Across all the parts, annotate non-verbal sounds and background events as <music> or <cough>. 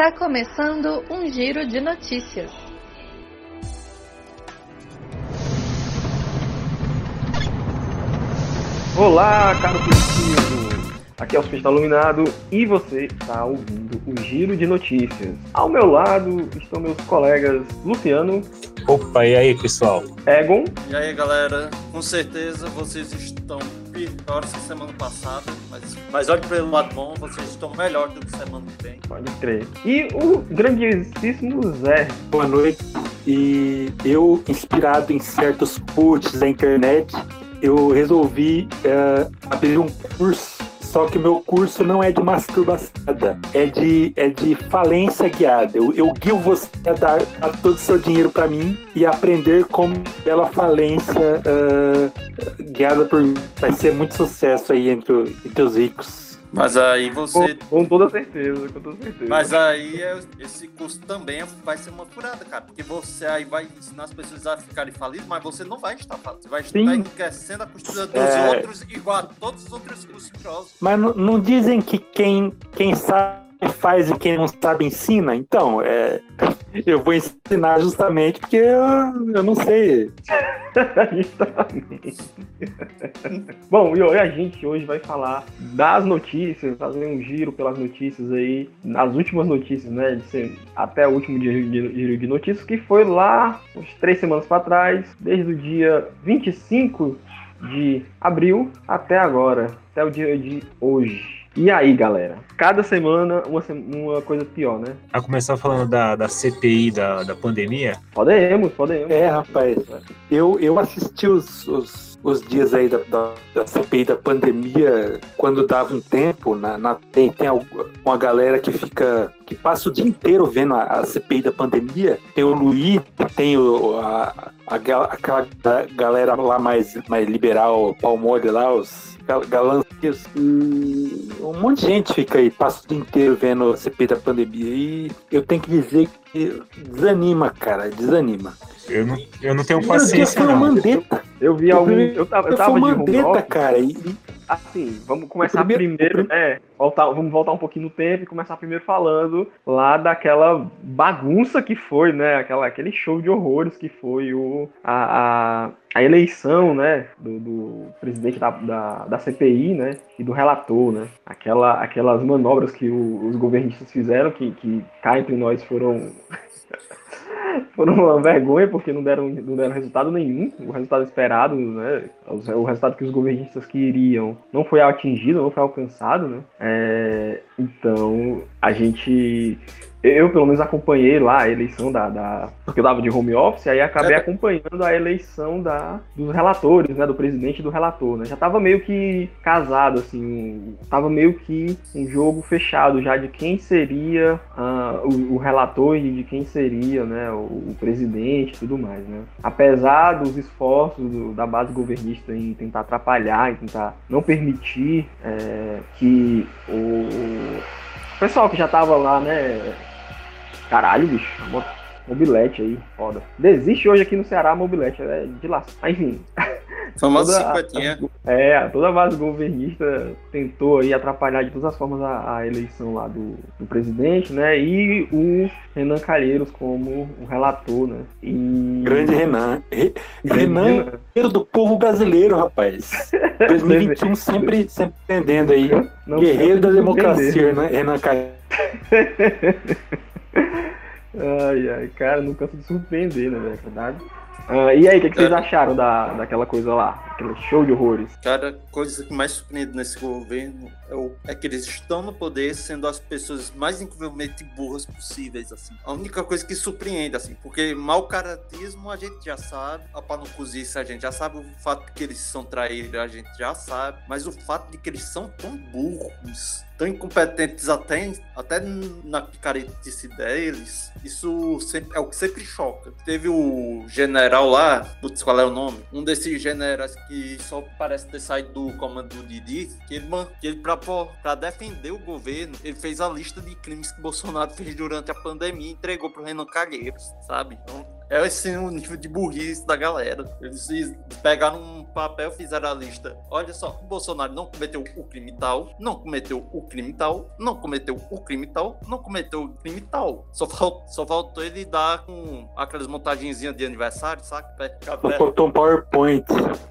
Está começando um giro de notícias. Olá, caro preciso! Aqui é o Hospital Iluminado e você está ouvindo o Giro de Notícias. Ao meu lado estão meus colegas Luciano. Opa, e aí, pessoal? Egon. E aí, galera? Com certeza vocês estão piores que semana passada, mas, mas olhe pelo lado bom, vocês estão melhor do que semana que vem. Pode crer. E o grandíssimo Zé. Boa noite. E eu, inspirado em certos posts da internet, eu resolvi uh, abrir um curso. Só que meu curso não é de masturbação, é de, é de falência guiada. Eu, eu guio você a dar a todo o seu dinheiro para mim e aprender como pela falência uh, guiada por mim. Vai ser muito sucesso aí entre, entre os ricos. Mas aí você. Com, com, toda certeza, com toda certeza. Mas aí é, esse curso também vai ser uma furada, cara. Porque você aí vai ensinar as pessoas a ficarem falidas, mas você não vai estar falido. Você vai estar enriquecendo a costura dos é... outros igual a todos os outros cursos. Mas não, não dizem que quem, quem sabe faz e quem não sabe ensina. Então, é, eu vou ensinar justamente porque eu, eu não sei. <laughs> Bom, e a gente hoje vai falar das notícias, fazer um giro pelas notícias aí, nas últimas notícias, né? Até o último dia de, de notícias, que foi lá, uns três semanas para trás, desde o dia 25 de abril até agora, até o dia de hoje. E aí, galera? Cada semana uma, uma coisa pior, né? A começar falando da, da CPI da, da pandemia? Podemos, podemos. É, rapaz. Eu, eu assisti os, os, os dias aí da, da, da, CPI da pandemia quando dava um tempo. Na, na, tem, tem uma galera que fica. que passa o dia inteiro vendo a, a CPI da pandemia. Tem o Luiz, tem o, a, a, aquela galera lá mais, mais liberal, palmole lá, os galãs. Um monte de gente fica aí, passa o dia inteiro vendo a CP da pandemia. E eu tenho que dizer que desanima, cara, desanima. Eu não, eu não tenho paciência. Não. Mandetta. Eu, eu vi algum. Eu tava, eu tava de Mandetta, cara. E, assim, vamos começar primeiro, primeiro é, voltar, vamos voltar um pouquinho no tempo e começar primeiro falando lá daquela bagunça que foi, né? Aquela, aquele show de horrores que foi o, a, a, a eleição, né? Do, do presidente da, da, da, CPI, né? E do relator, né? Aquela, aquelas manobras que o, os governistas fizeram, que, que cá entre nós foram <laughs> foram uma vergonha porque não deram, não deram resultado nenhum. O resultado esperado, né? O resultado que os governistas queriam não foi atingido, não foi alcançado, né? É, então a gente eu, pelo menos, acompanhei lá a eleição da, da. Porque eu dava de home office, aí acabei é. acompanhando a eleição da, dos relatores, né? Do presidente e do relator, né? Já tava meio que casado, assim. Tava meio que um jogo fechado já de quem seria uh, o, o, relator e de quem seria, né? O, o, presidente e tudo mais, né? Apesar dos esforços do, da base governista em tentar atrapalhar, em tentar não permitir é, que o, o pessoal que já tava lá, né? Caralho, bicho. Mobilete aí, foda. Desiste hoje aqui no Ceará, mobilete, é de lá. Enfim. <laughs> Famosa simpatia. É, toda a base governista tentou aí atrapalhar de todas as formas a, a eleição lá do, do, presidente, né? E o Renan Calheiros como o relator, né? E... Grande Renan. Re... Renan, Renan do povo brasileiro, rapaz. <laughs> 2021 sempre, sempre entendendo aí. Não Guerreiro da democracia, né? Renan Calheiros. <laughs> ai, ai, cara, não canso de surpreender, né, é verdade? Uh, e aí, o que, que vocês acharam da, daquela coisa lá? Aquele show de horrores? Cara, a coisa que mais surpreende nesse governo é, o, é que eles estão no poder sendo as pessoas mais incrivelmente burras possíveis, assim. A única coisa que surpreende, assim, porque mau caratismo a gente já sabe, a cozice a gente já sabe, o fato de que eles são traídos a gente já sabe, mas o fato de que eles são tão burros tão incompetentes até, até na picaretice deles, isso sempre, é o que sempre choca. Teve o general lá, putz, qual é o nome? Um desses generais que só parece ter saído do comando do Didi, que ele, que ele pra, pra defender o governo, ele fez a lista de crimes que Bolsonaro fez durante a pandemia e entregou pro Renan Calheiros, sabe? Então, É esse o nível de burrice da galera. Eles pegaram um papel, fizeram a lista. Olha só, o Bolsonaro não cometeu o crime tal, não cometeu o crime tal, não cometeu o crime tal, não cometeu o crime tal. Só, faltou, só faltou ele dar com aquelas montagenzinhas de aniversário, saca? Faltou um PowerPoint.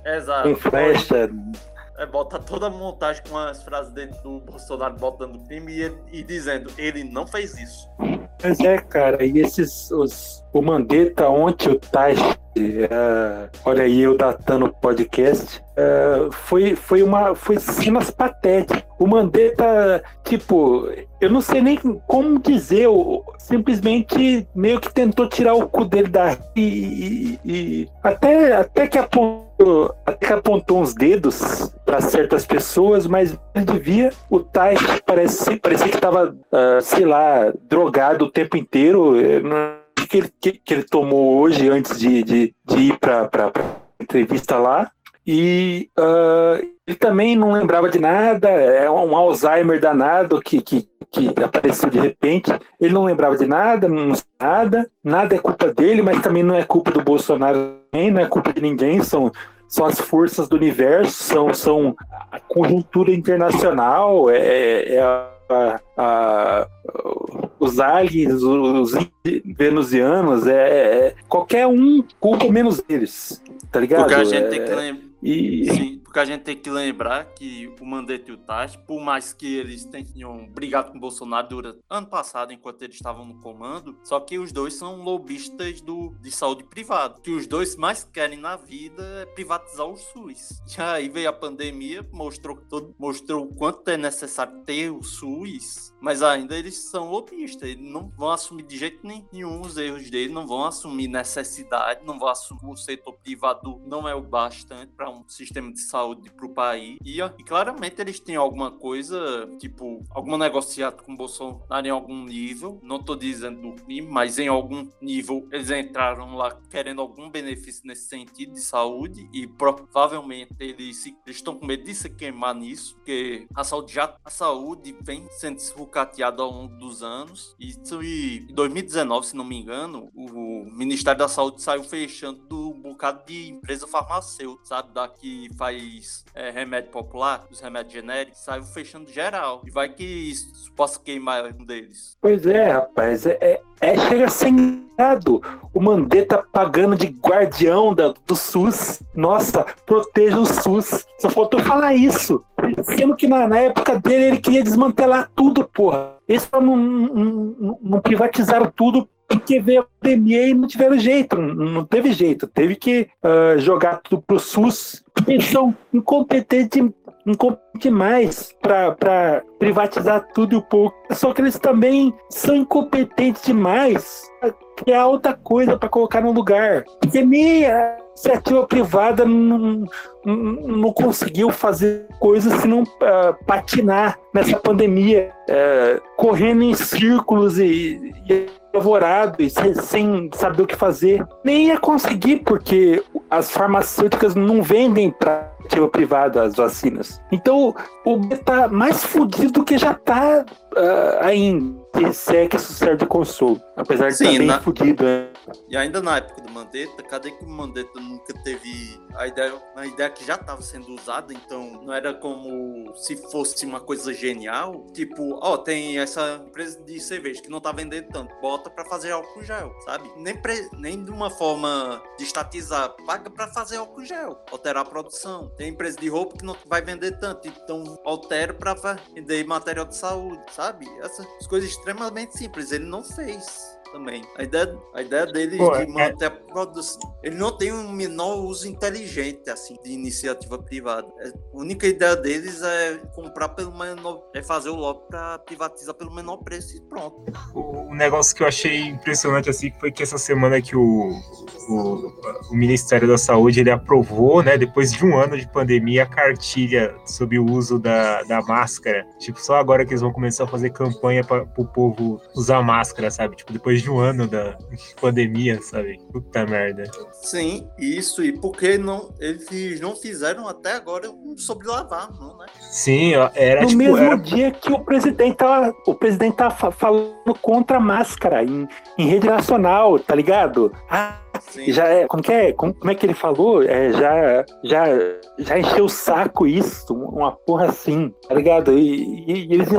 Exato. Com flecha. É, toda a montagem com as frases dentro do Bolsonaro botando crime e, e dizendo ele não fez isso. Mas é, cara, e esses. Os, o Mandetta ontem, o Tash, uh, olha aí eu datando o podcast, uh, foi, foi uma. Foi cenas patéticas. O Mandetta, tipo, eu não sei nem como dizer, simplesmente meio que tentou tirar o cu dele da. E, e, e até, até que apontou até que apontou uns dedos para certas pessoas, mas devia. O Tais parece, parecia que estava, uh, sei lá, drogado o tempo inteiro. Que ele, que, que ele tomou hoje antes de, de, de ir para entrevista lá. E uh, ele também não lembrava de nada, é um Alzheimer danado que, que, que apareceu de repente. Ele não lembrava de nada, não nada, nada é culpa dele, mas também não é culpa do Bolsonaro, nem, não é culpa de ninguém, são, são as forças do universo, são, são a conjuntura internacional, é, é a, a, a, os aliens, os venusianos, é, é, qualquer um culpa menos eles, tá ligado? Porque a gente é, tem que lembrar. E... Sim, porque a gente tem que lembrar que o Mandetta e o Tati, por mais que eles tenham brigado com o Bolsonaro durante ano passado, enquanto eles estavam no comando, só que os dois são lobistas do, de saúde privada. que os dois mais querem na vida é privatizar o SUS. E aí veio a pandemia, mostrou, todo, mostrou o quanto é necessário ter o SUS, mas ainda eles são lobistas. Eles não vão assumir de jeito nenhum os erros dele, não vão assumir necessidade, não vão assumir o setor privado não é o bastante para um sistema de saúde saúde para o país. E, e, claramente eles têm alguma coisa, tipo, alguma negociado com o Bolsonaro em algum nível. Não estou dizendo do crime, mas em algum nível eles entraram lá querendo algum benefício nesse sentido de saúde. E provavelmente eles, eles estão com medo de se queimar nisso, porque a saúde já a saúde vem sendo sucateada ao longo dos anos. Isso em 2019, se não me engano, o Ministério da Saúde saiu fechando do bocado de empresa farmacêutica, sabe? Daqui faz é, remédio popular, os remédios genéricos, saiu fechando geral. E vai que isso possa queimar um deles. Pois é, rapaz. É, é, é chega engraçado. O Mandetta pagando de guardião da, do SUS. Nossa, proteja o SUS. Só faltou falar isso. Sendo que na, na época dele ele queria desmantelar tudo, porra. Eles não, não, não, não privatizaram tudo porque veio a pandemia e não tiveram jeito, não teve jeito, teve que uh, jogar tudo pro SUS, eles são incompetentes, demais para privatizar tudo e o pouco, só que eles também são incompetentes demais. Para criar outra coisa para colocar no lugar, porque nem a iniciativa privada não, não, não conseguiu fazer coisas senão uh, patinar nessa pandemia, uh, correndo em círculos e, e apavorado e sem, sem, saber o que fazer. Nem ia conseguir, porque as farmacêuticas não vendem para iniciativa privada as vacinas. Então o B tá mais fudido do que já tá uh, ainda. Se é que isso serve de consolo. Apesar de estar tá bem na... fudido. Né? E ainda na época do Mandetta, cadê que o Mandetta nunca teve a ideia, a ideia que já estava sendo usada, então não era como se fosse uma coisa genial. Tipo, ó, tem essa empresa de cerveja que não tá vendendo tanto, bota para fazer álcool gel, sabe? Nem, pre... nem de uma forma de estatizar, paga para fazer álcool gel, alterar a produção. Tem empresa de roupa que não vai vender tanto, então altera para vender material de saúde, sabe? Essas coisas extremamente simples, ele não fez também. A ideia, a ideia dele Pô, de é manter é... a produção. Ele não tem um menor uso inteligente, assim, de iniciativa privada. É, a única ideia deles é comprar pelo menor. é fazer o lobby para privatizar pelo menor preço e pronto. O, o, negócio que eu achei impressionante, assim, foi que essa semana que o, o, o Ministério da Saúde ele aprovou, né, depois de um ano de pandemia, a cartilha sobre o uso da, da máscara. Tipo, só agora que eles vão começar a fazer campanha para o povo usar máscara, sabe? Tipo, depois de um ano da <laughs> pandemia, sabe? Puta merda. Sim, isso. E porque não, eles não fizeram até agora sobre lavar, não, né? Sim, era no tipo, mesmo era... dia que o presidente tava, o presidente tava falando contra a máscara em, em rede nacional, tá ligado? Ah, Sim. Já é, como que é, como, como, é que ele falou? É, já, já, já encheu o saco isso, uma porra assim, tá ligado? E, e, e eles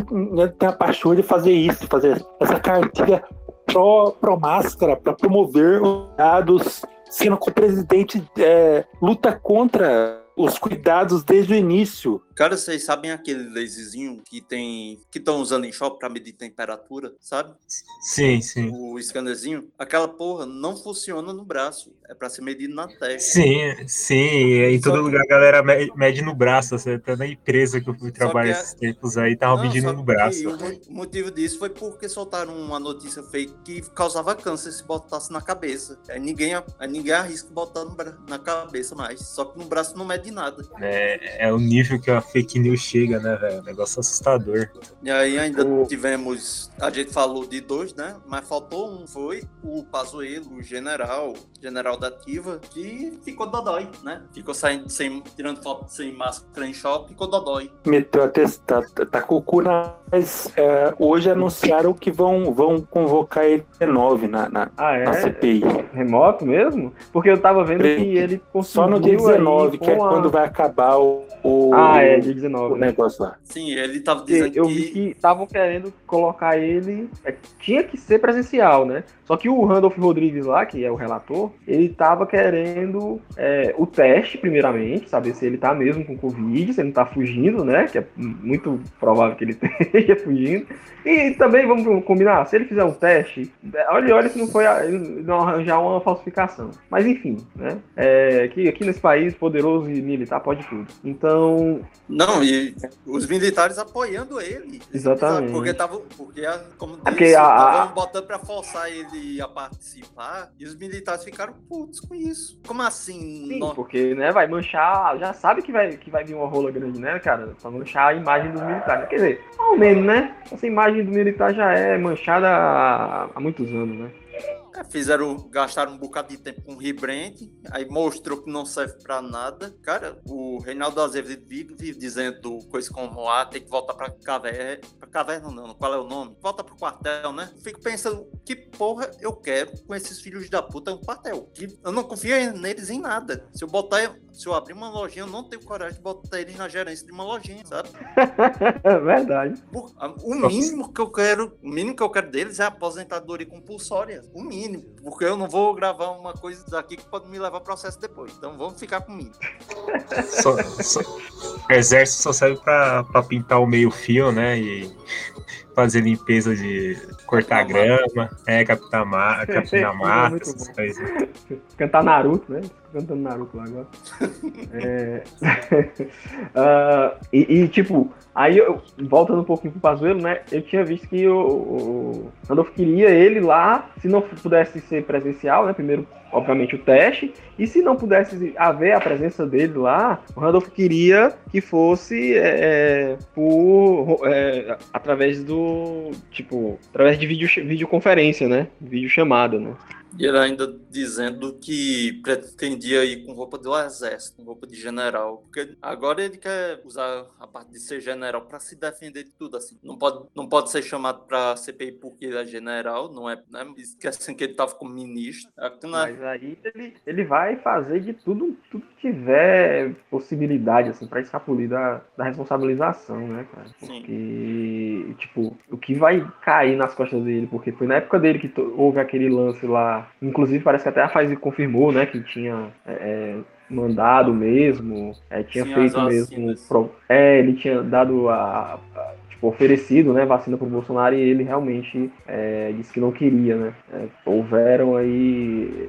têm a paixão de fazer isso, fazer essa cartilha pró, pró máscara, para promover os dados, sendo que o presidente é, luta contra os cuidados desde o início. Cara, vocês sabem aquele laserzinho que tem que estão usando em shopping para medir temperatura, sabe? Sim, sim. O scannerzinho, aquela porra não funciona no braço, é para ser medido na testa. Sim, sim, em todo lugar a galera mede no braço, até tá na empresa que eu fui trabalhar esses tempos aí tava medindo no braço. O motivo disso foi porque soltaram uma notícia fake que causava câncer se botasse na cabeça. Aí ninguém, aí ninguém arrisca botar na cabeça mais, só que no braço não mede nada. É, é o nível que a fake news chega, né, velho? Negócio assustador. E aí ainda o... tivemos. A gente falou de dois, né? Mas faltou um, foi o Pazuello, o general, general da Ativa, que ficou dodói, né? Ficou saindo sem, tirando foto sem máscara em shopping, ficou dodói. Meteu a testar, tá, tá com o cu na. Mas é, hoje anunciaram que vão, vão convocar ele de 9 na, na, ah, é? na CPI. Remoto mesmo? Porque eu tava vendo que ele Só no dia 19, que é a... quando vai acabar o, o, ah, é, dia 19. O negócio lá. Sim, ele tava dizendo eu que... vi que estavam querendo colocar ele... É, tinha que ser presencial, né? Só que o Randolph Rodrigues lá, que é o relator, ele tava querendo é, o teste, primeiramente, saber se ele tá mesmo com Covid, se ele não tá fugindo, né? Que é muito provável que ele <laughs> esteja fugindo. E também, vamos combinar, se ele fizer um teste, olha, olha se não foi não arranjar uma falsificação. Mas enfim, né? É, que aqui nesse país, poderoso e militar pode tudo. Então. Não, e os militares apoiando ele. Exatamente. Porque estavam, porque, como disse, porque a, botando pra forçar ele a participar, e os militares ficaram putos com isso. Como assim? Sim, não... porque, né, vai manchar, já sabe que vai, que vai vir uma rola grande, né, cara? Pra manchar a imagem dos militares. Quer dizer, ao menos, né? Essa imagem do militar já é manchada há, há muitos anos, né? Fizeram, gastaram um bocado de tempo com o rebrand, aí mostrou que não serve para nada. Cara, o Reinaldo Azevedo vive dizendo coisa como ah, tem que voltar pra caverna. Pra caverna não, qual é o nome? Volta pro quartel, né? Fico pensando, que porra eu quero com esses filhos da puta no quartel? Que eu não confio neles em nada. Se eu botar, se eu abrir uma lojinha, eu não tenho coragem de botar eles na gerência de uma lojinha, sabe? É <laughs> verdade. O mínimo que eu quero, o mínimo que eu quero deles é aposentadoria compulsória. O mínimo porque eu não vou gravar uma coisa daqui que pode me levar a processo depois. Então vamos ficar com mínimo. <laughs> Só, só, o exército só serve para pintar o meio-fio, né? E fazer limpeza de cortar grama, é, captar, ma captar <laughs> mata, essas coisas. Cantar Naruto, né? Cantando Naruto lá agora. <laughs> é... uh, <laughs> e, e, tipo, aí eu, voltando um pouquinho pro Pazuelo, né? Eu tinha visto que o, o Randolph queria ele lá, se não pudesse ser presencial, né? Primeiro obviamente, o teste. E se não pudesse haver a presença dele lá, o Randolph queria que fosse é, por é, através do tipo através de vídeo, videoconferência, né? Vídeo chamada, né? E ele ainda dizendo que pretendia ir com roupa do exército, com roupa de general. Porque agora ele quer usar a parte de ser general para se defender de tudo. assim. Não pode, não pode ser chamado para CPI porque ele é general, não é né? esquecendo que ele estava como ministro. É, é... Mas aí ele, ele vai fazer de tudo, tudo que tiver possibilidade assim, para escapulir da, da responsabilização, né, cara? Porque, Sim. tipo, o que vai cair nas costas dele, porque foi na época dele que houve aquele lance lá Inclusive, parece que até a Pfizer confirmou, né, que tinha é, é mandado mesmo, é, tinha Sim, feito mesmo. Pro, é, ele tinha dado a, a oferecido, né, vacina para o Bolsonaro e ele realmente é, disse que não queria, né. É, houveram aí,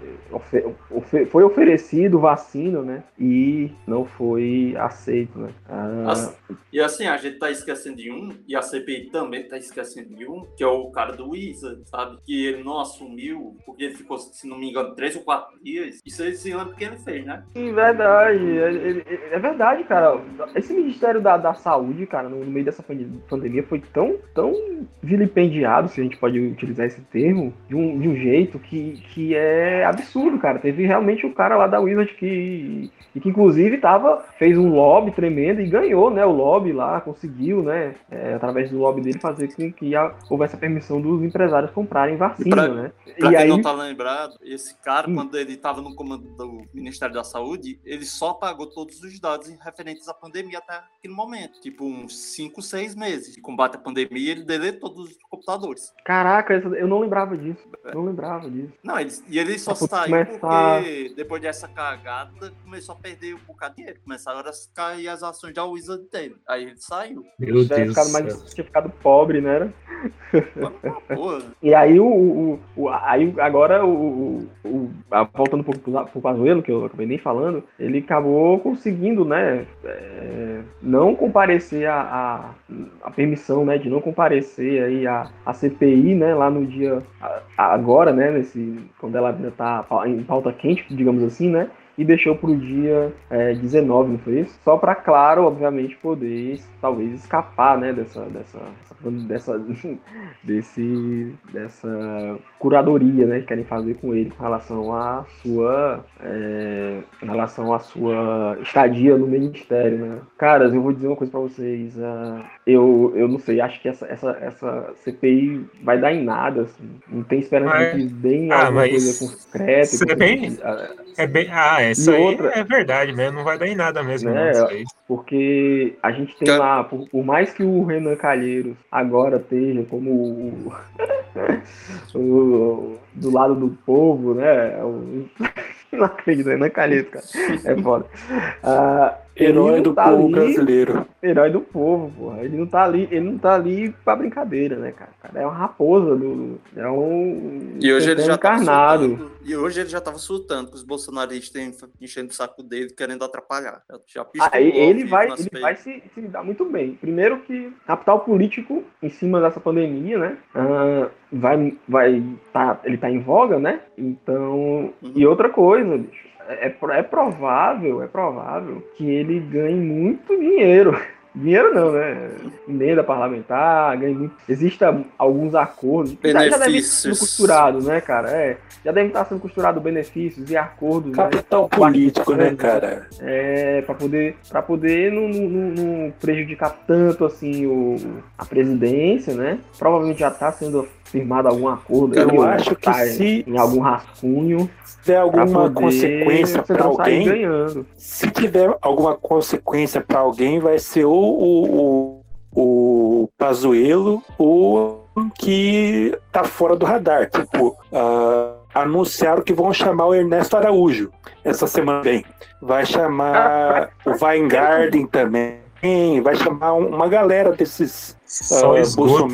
foi oferecido vacina, né, e não foi aceito, né. Ah, e assim, a gente tá esquecendo de um, e a CPI também tá esquecendo de um, que é o cara do Isa, sabe, que ele não assumiu, porque ele ficou, se não me engano, três ou quatro dias, isso aí se lembra que ele fez, né? Sim, verdade, é, é, é verdade, cara, esse Ministério da, da Saúde, cara, no meio dessa pandemia, pandemia foi tão, tão vilipendiado, se a gente pode utilizar esse termo, de um, de um jeito que, que é absurdo, cara. Teve realmente o cara lá da Wizard que, e que inclusive tava, fez um lobby tremendo e ganhou, né? O lobby lá, conseguiu, né? É, através do lobby dele fazer com que houvesse a permissão dos empresários comprarem vacina, pra, né? Pra e quem aí, não tá lembrado, esse cara, Hum. quando ele tava no comando do Ministério da Saúde, ele só pagou todos os dados referentes à pandemia até aquele momento. Tipo, uns 5, 6 meses de combate à pandemia, ele deletou todos os computadores. caraca, eu não lembrava disso. Não lembrava disso. Não, ele, e ele só saiu começar- porque depois dessa cagada começou a perder um bocado de dinheiro. Começaram a cair as ações da Wizard dele. Aí ele saiu. Meu Tinha Deus do ficado, mais, tinha ficado pobre, né? era? Pô, E aí o, o, o- aí agora o, o- o- a- voltando um pouco pro, pro Pazuello, que eu acabei nem falando, ele acabou conseguindo, né, é, não comparecer a, a, a permissão, né, de não comparecer aí a, a CPI, né, lá no dia agora, né, nesse quando ela ainda tá em pauta quente, digamos assim, né, e deixou para o dia é, 19, não foi isso? Só para, claro, obviamente, poder talvez escapar, né, dessa, dessa, dessa, <laughs> desse, dessa curadoria, né, que querem fazer com ele com relação à sua, é, em relação à sua estadia no ministério, né? Caras, eu vou dizer uma coisa para vocês, ah, eu, eu não sei, acho que essa, essa, essa CPI vai dar em nada, assim, não tem esperança Mas- de que deem Ah, alguma mas coisa concreta. isso é bem- ah, É bem, ah, essa E aí outra- é verdade mesmo, não vai dar em nada mesmo, Né, não. Porque a gente tem lá, por, por mais que o Renan Calheiros agora esteja como o, <laughs> o- do lado do povo, né? O, <laughs> não acredito, Renan Calheiros, cara. É foda. Ah, Herói do tá povo ali- brasileiro. Herói do povo, porra. Ele não tá ali, ele não tá ali pra brincadeira, né, cara? O cara é uma raposa do. É um. E hoje ele já encarnado. surtando. E hoje ele já tava surtando com os bolsonaristas enchendo o saco dele, querendo atrapalhar. Já ao ele vai, ele vai se, se dar muito bem. Primeiro que capital político em cima dessa pandemia, né? ah, vai, vai tá, ele tá em voga, né? Então, Uhum. e outra coisa, bicho, é, é é provável, é provável que ele ganhe muito dinheiro. <laughs> Dinheiro não, né? Emenda parlamentar, ganhe muito. Existem alguns acordos. que Já, já deve estar sendo Benefícios. costurado, né, cara? É, já deve estar sendo costurado benefícios e acordos, né? Capital político, né, cara? É, para poder, pra poder não, não- não- não prejudicar tanto assim o, a presidência, né? Provavelmente já está sendo firmado algum acordo. Eu acho que se- em algum rascunho Se tiver alguma poder consequência para alguém, ganhando. se tiver alguma consequência para alguém, vai ser ou o, o, o Pazuello ou que tá fora do radar. Tipo, ah, anunciaram que vão chamar o Ernesto Araújo essa semana bem. Vai chamar o Weingarten também. Vai chamar um- uma galera desses Só uh, esgoto,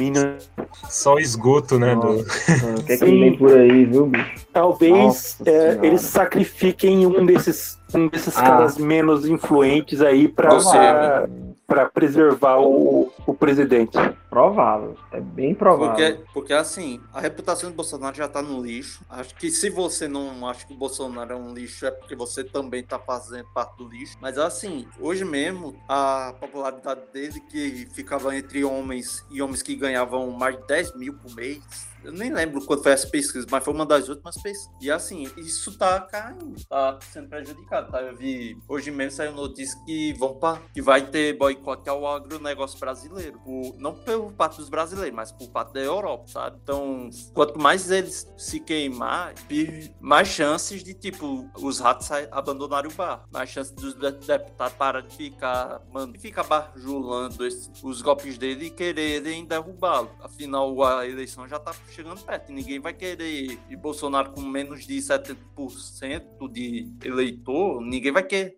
só esgoto, né? do- o <laughs> que é que vem por aí, viu, bicho? Talvez é, eles sacrifiquem um desses, um desses Ah. caras menos influentes aí para Provável. Para preservar o, o presidente. Provável. É bem provável. Porque, porque assim, a reputação do Bolsonaro já tá no lixo. Acho que se você não acha que o Bolsonaro é um lixo, é porque você também tá fazendo parte do lixo. Mas assim, hoje mesmo, a popularidade dele, que ficava entre homens e homens que ganhavam mais de 10 mil por mês. Eu nem lembro quando foi essa pesquisa, mas foi uma das últimas pesquisas. E assim, isso tá caindo, tá sendo prejudicado, tá? Eu vi hoje mesmo saiu notícia que vão pra, que vai ter boicote ao agronegócio brasileiro. Por- não pelo parte dos brasileiros, mas por parte da Europa, sabe? Então, quanto mais eles se queimar, mais chances de, tipo, os ratos abandonarem o bar. Mais chances dos de- deputados parar de ficar, mano, de ficar bajulando esse- os golpes dele e quererem derrubá-lo. Afinal, a eleição já tá chegando perto ninguém vai querer. E Bolsonaro com menos de 70% de eleitor, ninguém vai querer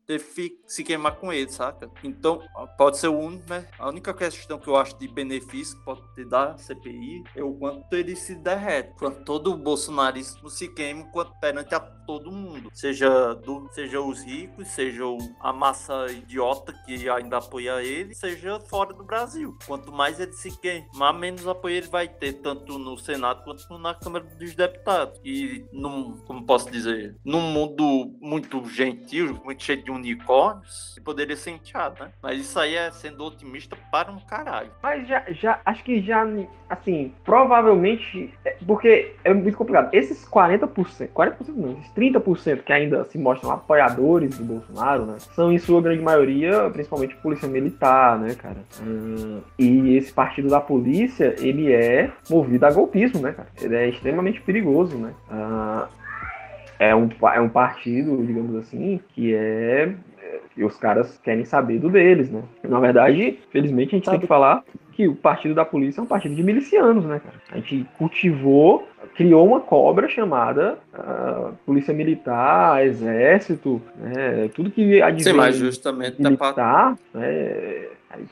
se queimar com ele, saca? Então, pode ser o único, né? A única questão que eu acho de benefício que pode ter da CPI é o quanto ele se derrete. Quanto todo o bolsonarismo se queima quanto perante a todo mundo. Seja, do, seja os ricos, seja a massa idiota que ainda apoia ele, seja fora do Brasil. Quanto mais ele se queimar, menos apoio ele vai ter, tanto no Senado quanto na Câmara dos Deputados. E, num, como posso dizer, num mundo muito gentil, muito cheio de unicórnios, poderia ser enteado, né? Mas isso aí é sendo otimista para um caralho. Mas já, já acho que já, assim, provavelmente, é, porque é muito complicado. Esses 40%, 40% não, esses 30% que ainda se mostram apoiadores do Bolsonaro, né, são em sua grande maioria, principalmente polícia militar, né, cara? Hum, e esse partido da polícia, ele é movido a golpismo, né, cara? Ele é extremamente perigoso, né? Hum, é um, é um partido, digamos assim, que é e os caras querem saber do deles, né? Na verdade, felizmente a gente tem que falar que o partido da polícia é um partido de milicianos, né, cara? A gente cultivou, criou uma cobra chamada uh, polícia militar, exército, né? Tudo que advém Sim, mas justamente militar, né?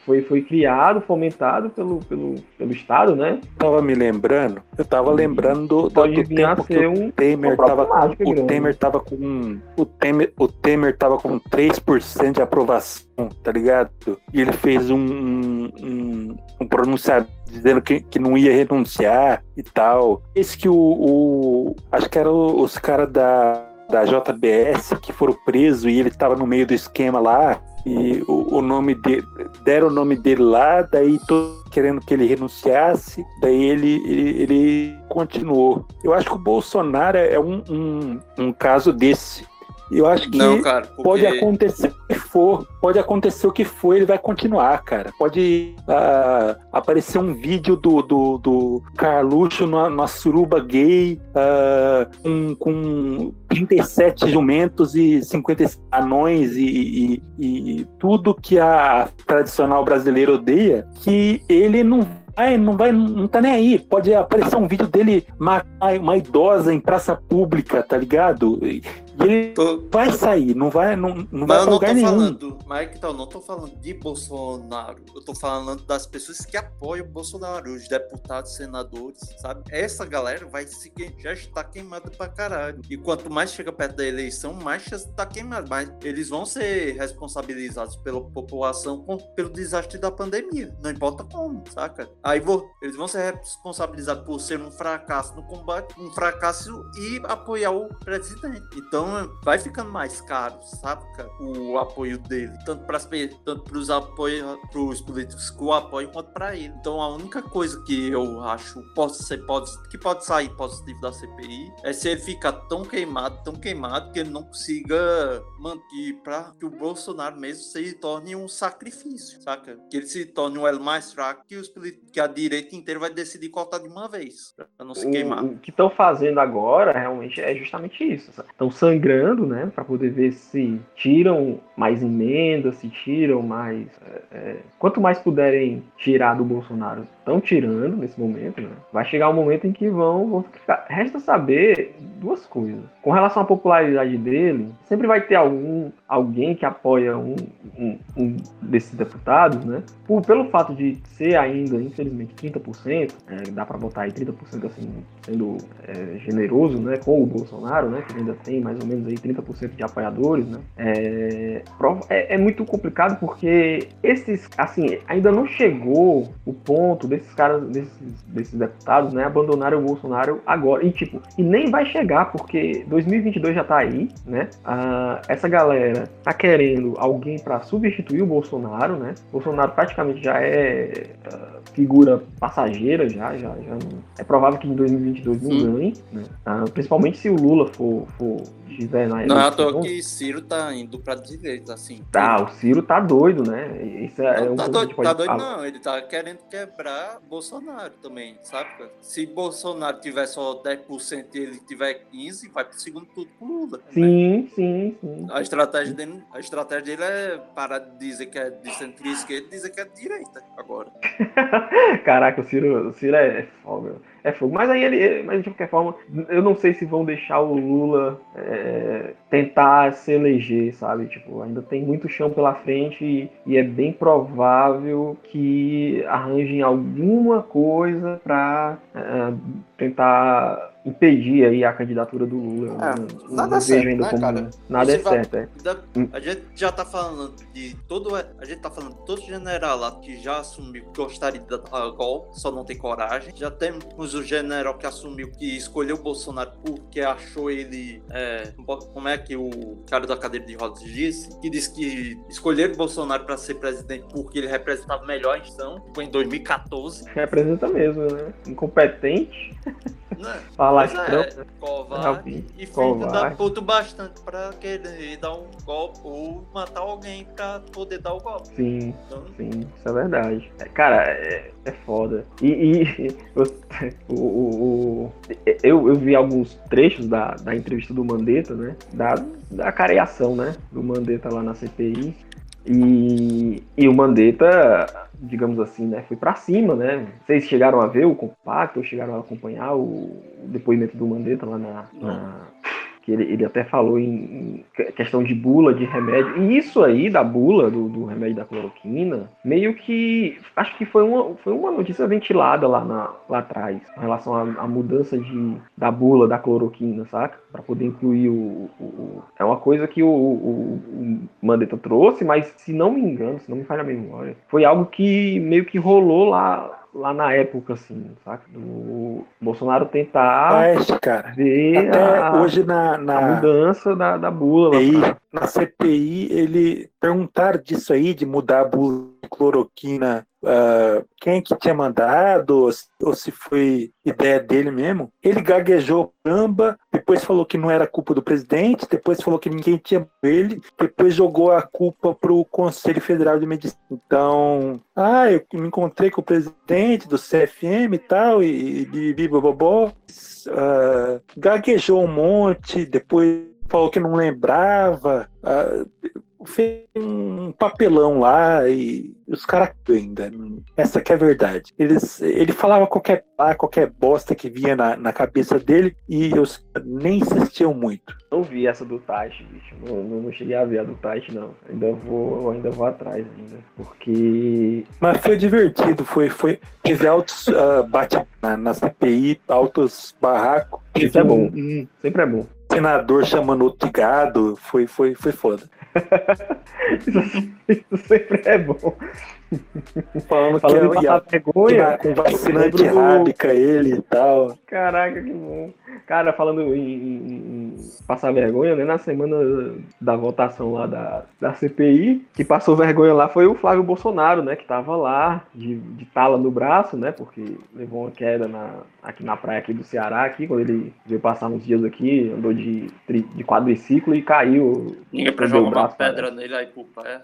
Foi, foi criado, fomentado pelo, pelo, pelo Estado, né? Tava me lembrando, eu tava lembrando do, do, do tempo que um, o Temer tava, o Temer tava com o Temer, o Temer tava com 3% de aprovação, tá ligado? E ele fez um, um, um pronunciamento dizendo que, que não ia renunciar e tal. Esse que o, o acho que eram os caras da da JBS que foram presos e ele estava no meio do esquema lá e o, o nome dele, deram o nome dele lá, daí tô querendo que ele renunciasse, daí ele, ele, ele continuou. Eu acho que o Bolsonaro é um, um, um caso desse. Eu acho que não, cara, porque... pode acontecer o que for, pode acontecer o que for, ele vai continuar, cara. Pode uh, aparecer um vídeo do, do, do Carluxo numa, numa suruba gay uh, um, com 37 jumentos e 50 anões e, e, e tudo que a tradicional brasileira odeia, que ele não vai, não vai, não tá nem aí. Pode aparecer um vídeo dele matar uma idosa em praça pública, tá ligado? E ele tô... vai sair, não vai, não, não vai eu não tô nenhum. falando, mas então, não tô falando de Bolsonaro, eu tô falando das pessoas que apoiam o Bolsonaro, os deputados, senadores, sabe? Essa galera vai se já está queimada pra caralho. E quanto mais chega perto da eleição, mais já está queimado. Mas eles vão ser responsabilizados pela população pelo desastre da pandemia. Não importa como, saca? Aí vou, eles vão ser responsabilizados por ser um fracasso no combate, um fracasso e apoiar o presidente. Então então vai ficando mais caro, sabe, o apoio dele, tanto para tanto os apoios pros políticos que o apoiam quanto para ele. Então a única coisa que eu acho pode ser pode que pode sair positivo da CPI é se ele ficar tão queimado, tão queimado que ele não consiga manter para que o Bolsonaro mesmo se torne um sacrifício, saca? Que ele se torne um elo mais fraco que os que a direita inteira vai decidir cortar de uma vez, para não se queimar. O, o que estão fazendo agora realmente é justamente isso. Estão sangrando, né, para poder ver se tiram mais emendas, se tiram mais. É, é, quanto mais puderem tirar do Bolsonaro, estão tirando nesse momento, né? Vai chegar um momento em que vão, vão ficar. Resta saber duas coisas. Com relação à popularidade dele, sempre vai ter algum alguém que apoia um, um, um desses deputados, né? Por, pelo fato de ser ainda, infelizmente, 30%, é, dá para botar aí 30% assim, sendo é, generoso, né, com o Bolsonaro, né, que ainda tem mais ou menos aí 30% de apoiadores, né? É, é, é, muito complicado porque esses, assim, ainda não chegou o ponto desses caras, desses, desses deputados, né, abandonarem o Bolsonaro agora. E tipo, e nem vai chegar porque 2022 já tá aí, né? Ah, essa galera tá querendo alguém para substituir o Bolsonaro, né? Bolsonaro praticamente já é uh, figura passageira já, já, já não... é provável que em 2022 não ganhe, né? Uh, principalmente se o Lula for, for Não é à toa que Ciro tá indo pra direita, assim. Tá, o Ciro tá doido, né? Isso é, não, um tá doido, tá doido não, ele tá querendo quebrar Bolsonaro também, sabe? Se Bolsonaro tiver só 10% e ele tiver 15%, vai pro segundo turno com Lula. Sim, né? sim, sim. A estratégia, dele, a estratégia dele é parar de dizer que é de centro-esquerda e dizer que é de direita agora. <laughs> Caraca, o Ciro, o Ciro é foda é fogo. Mas aí ele, mas de qualquer forma, eu não sei se vão deixar o Lula é, tentar se eleger, sabe? Tipo, ainda tem muito chão pela frente e, e é bem provável que arranjem alguma coisa para é, tentar impedir aí a candidatura do Lula. É, não, nada não é certo, ainda né, como cara? nada é vai- certo, é. Hum. A gente já tá falando de todo. A gente tá falando de todo general lá que já assumiu que gostaria de dar golpe, só não tem coragem. Já temos o general que assumiu que escolheu o Bolsonaro porque achou ele. é, como é que o cara da cadeira de rodas disse? Que disse que escolheram o Bolsonaro para ser presidente porque ele representava melhor a instituição. Foi em 2014. Representa mesmo, né? Incompetente, Né? Pois é, covarde Realmente, e da covarde. puta bastante pra querer dar um golpe ou matar alguém pra poder dar o golpe. Sim, Então, sim, isso é verdade. É, cara, é, é foda. E, e <laughs> eu, o, o- o- eu, eu vi alguns trechos da, da entrevista do Mandetta, né? Da, da careação, né? Do Mandetta lá na CPI. E, e o Mandetta, digamos assim, né, foi pra cima, né? Vocês chegaram a ver o compacto, chegaram a acompanhar o depoimento do Mandetta lá na. na- que ele, ele até falou em, em que- questão de bula de remédio. E isso aí da bula, do, do remédio da cloroquina, meio que. Acho que foi uma, foi uma notícia ventilada lá, na, lá atrás, em relação à, mudança de, da bula da cloroquina, saca? Para poder incluir o, o- o- É uma coisa que o, o Mandetta trouxe, mas se não me engano, se não me falha a memória, foi algo que meio que rolou lá. Lá na época, assim, saca? Do Bolsonaro tentar Mas, cara, ver a, hoje na, na mudança da, da bula. CPI, pra- na CPI, ele perguntaram disso aí, de mudar a bula de cloroquina, ah, quem que tinha mandado, ou se- foi ideia dele mesmo. Ele gaguejou caramba, depois falou que não era culpa do presidente, depois falou que ninguém tinha ele, depois jogou a culpa pro Conselho Federal de Medicina. Então, ah, eu me encontrei com o presidente do CFM e tal, e bobobó, ah, gaguejou um monte, depois falou que não lembrava, ah, fez um papelão lá e os caras ainda. Essa que é a verdade. Eles, ele falava qualquer qualquer bosta que vinha na, na cabeça dele e os nem insistiam muito. Não vi essa do Taishi, bicho. Não, não, cheguei a ver a do Taishi, não. Ainda vou, eu ainda vou atrás ainda. Porque. Mas foi divertido, foi, foi teve altos ah, bate na, na CPI, altos barracos. Isso é bom. Um, um Sempre é bom. Senador chamando outro de gado, foi, foi, foi foda. Isso, <laughs> isso sempre é bom. Falando Falando em que ia, passar vergonha. ia com vacina lembro do- antirrábica ele e tal. Caraca, que bom. Cara, falando em, em- em passar vergonha, né? Na semana da votação lá da, da CPI, que passou vergonha lá foi o Flávio Bolsonaro, né? Que tava lá de, de tala no braço, né? Porque levou uma queda na, aqui na praia aqui do Ceará, aqui, quando ele veio passar uns dias aqui, andou de, de quadriciclo e caiu. ninguém pra jogar uma pedra nele aí pro <laughs> pé.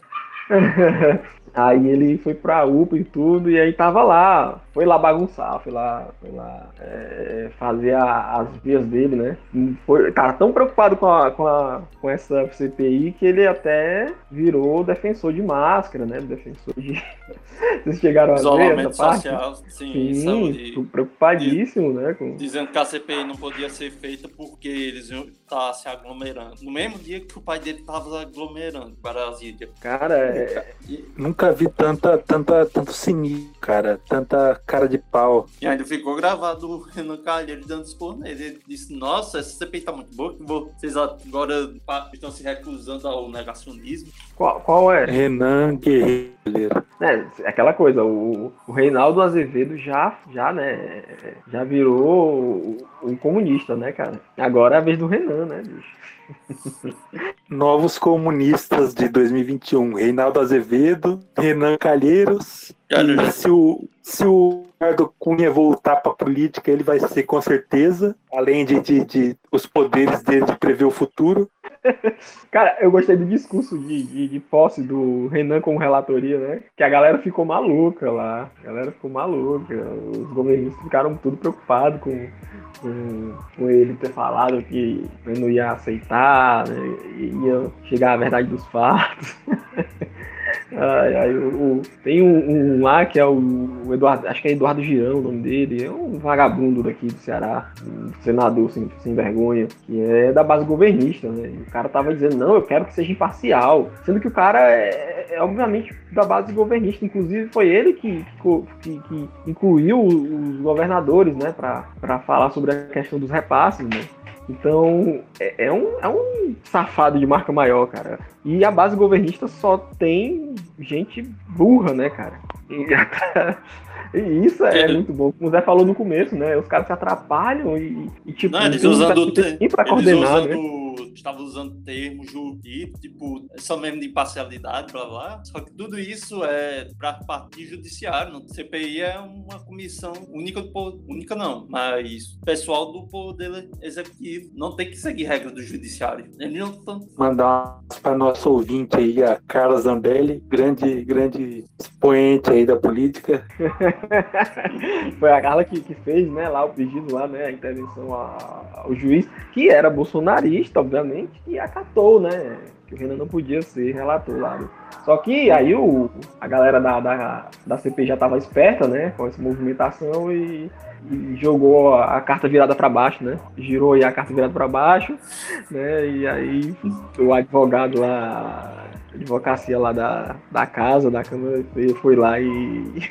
Aí ele foi pra UPA e tudo, e aí tava lá, foi lá bagunçar, foi lá, foi lá é, fazer a- as vias dele, né? Foi, tava tão preocupado com, a, com, a, com essa CPI que ele até virou defensor de máscara, né? Defensor de. <laughs> Vocês chegaram a ver Isolamento essa parte? social, sim, Sim, saúde. preocupadíssimo, né? Com... Dizendo que a CPI não podia ser feita porque eles iam estar se aglomerando. No mesmo dia que o pai dele estava aglomerando, Brasília. Cara, é, Nunca vi tanta, tanta, tanto sininho, cara. Tanta cara de pau. E ainda ficou gravado o Renan Calheiro dando expor nele. Ele disse: Nossa, essa CPI tá muito boa, que vocês agora estão se recusando ao negacionismo. Qual, qual é? Renan Guerreiro. É, aquela coisa, o, o Reinaldo Azevedo já, já, né, já virou um comunista, né, cara? Agora é a vez do Renan, né, bicho? <laughs> Novos comunistas de 2021. Reinaldo Azevedo, Renan Calheiros. E se o, se o Ricardo Cunha voltar pra política, ele vai ser com certeza. Além de, de, de os poderes dele de prever o futuro. Cara, eu gostei do discurso de, de, de posse do Renan como relatoria, né? Que a galera ficou maluca lá. A galera ficou maluca. Os governistas ficaram tudo preocupados com, com, com ele ter falado que não ia aceitar, né? Ia chegar à verdade dos fatos. <laughs> Ai, ai, o, o- tem um, um lá que é o, o Eduardo, acho que é Eduardo Girão o nome dele, é um vagabundo daqui do Ceará, um senador sem, sem vergonha, que é da base governista, né? E o cara tava dizendo, não, eu quero que seja imparcial, sendo que o cara é, é, obviamente da base governista, inclusive foi ele que, que, que- incluiu os governadores, né, pra falar sobre a questão dos repasses, né? Então, é, é um, é um safado de marca maior, cara. E a base governista só tem gente burra, né, cara? E, <laughs> e isso é, É. muito bom. Como o Zé falou no começo, né? Os caras se atrapalham e, e tipo, Não, eles usando, tem pra coordenar, né? Estavam usando termos jurídicos, tipo, só mesmo de imparcialidade, blá blá. Só que tudo isso é para parte judiciário. Não? CPI é uma comissão única do poder, única não, mas pessoal do poder executivo. Não tem que seguir regra do judiciário. Eles não estão. Mandar para nosso ouvinte aí, a Carla Zambelli, grande, grande expoente aí da política. <laughs> Foi a Carla que, que fez, né, lá o pedido lá, né, a intervenção ao juiz, que era bolsonarista, obviamente, e acatou, né, que o Renan não podia ser relator lá. Só que aí o, a galera da, da, da CP já tava esperta, né, com essa movimentação e, e jogou a, a carta virada para baixo, né, girou aí a carta virada para baixo, né, e aí o advogado lá, a advocacia lá da, da casa, da Câmara, foi lá e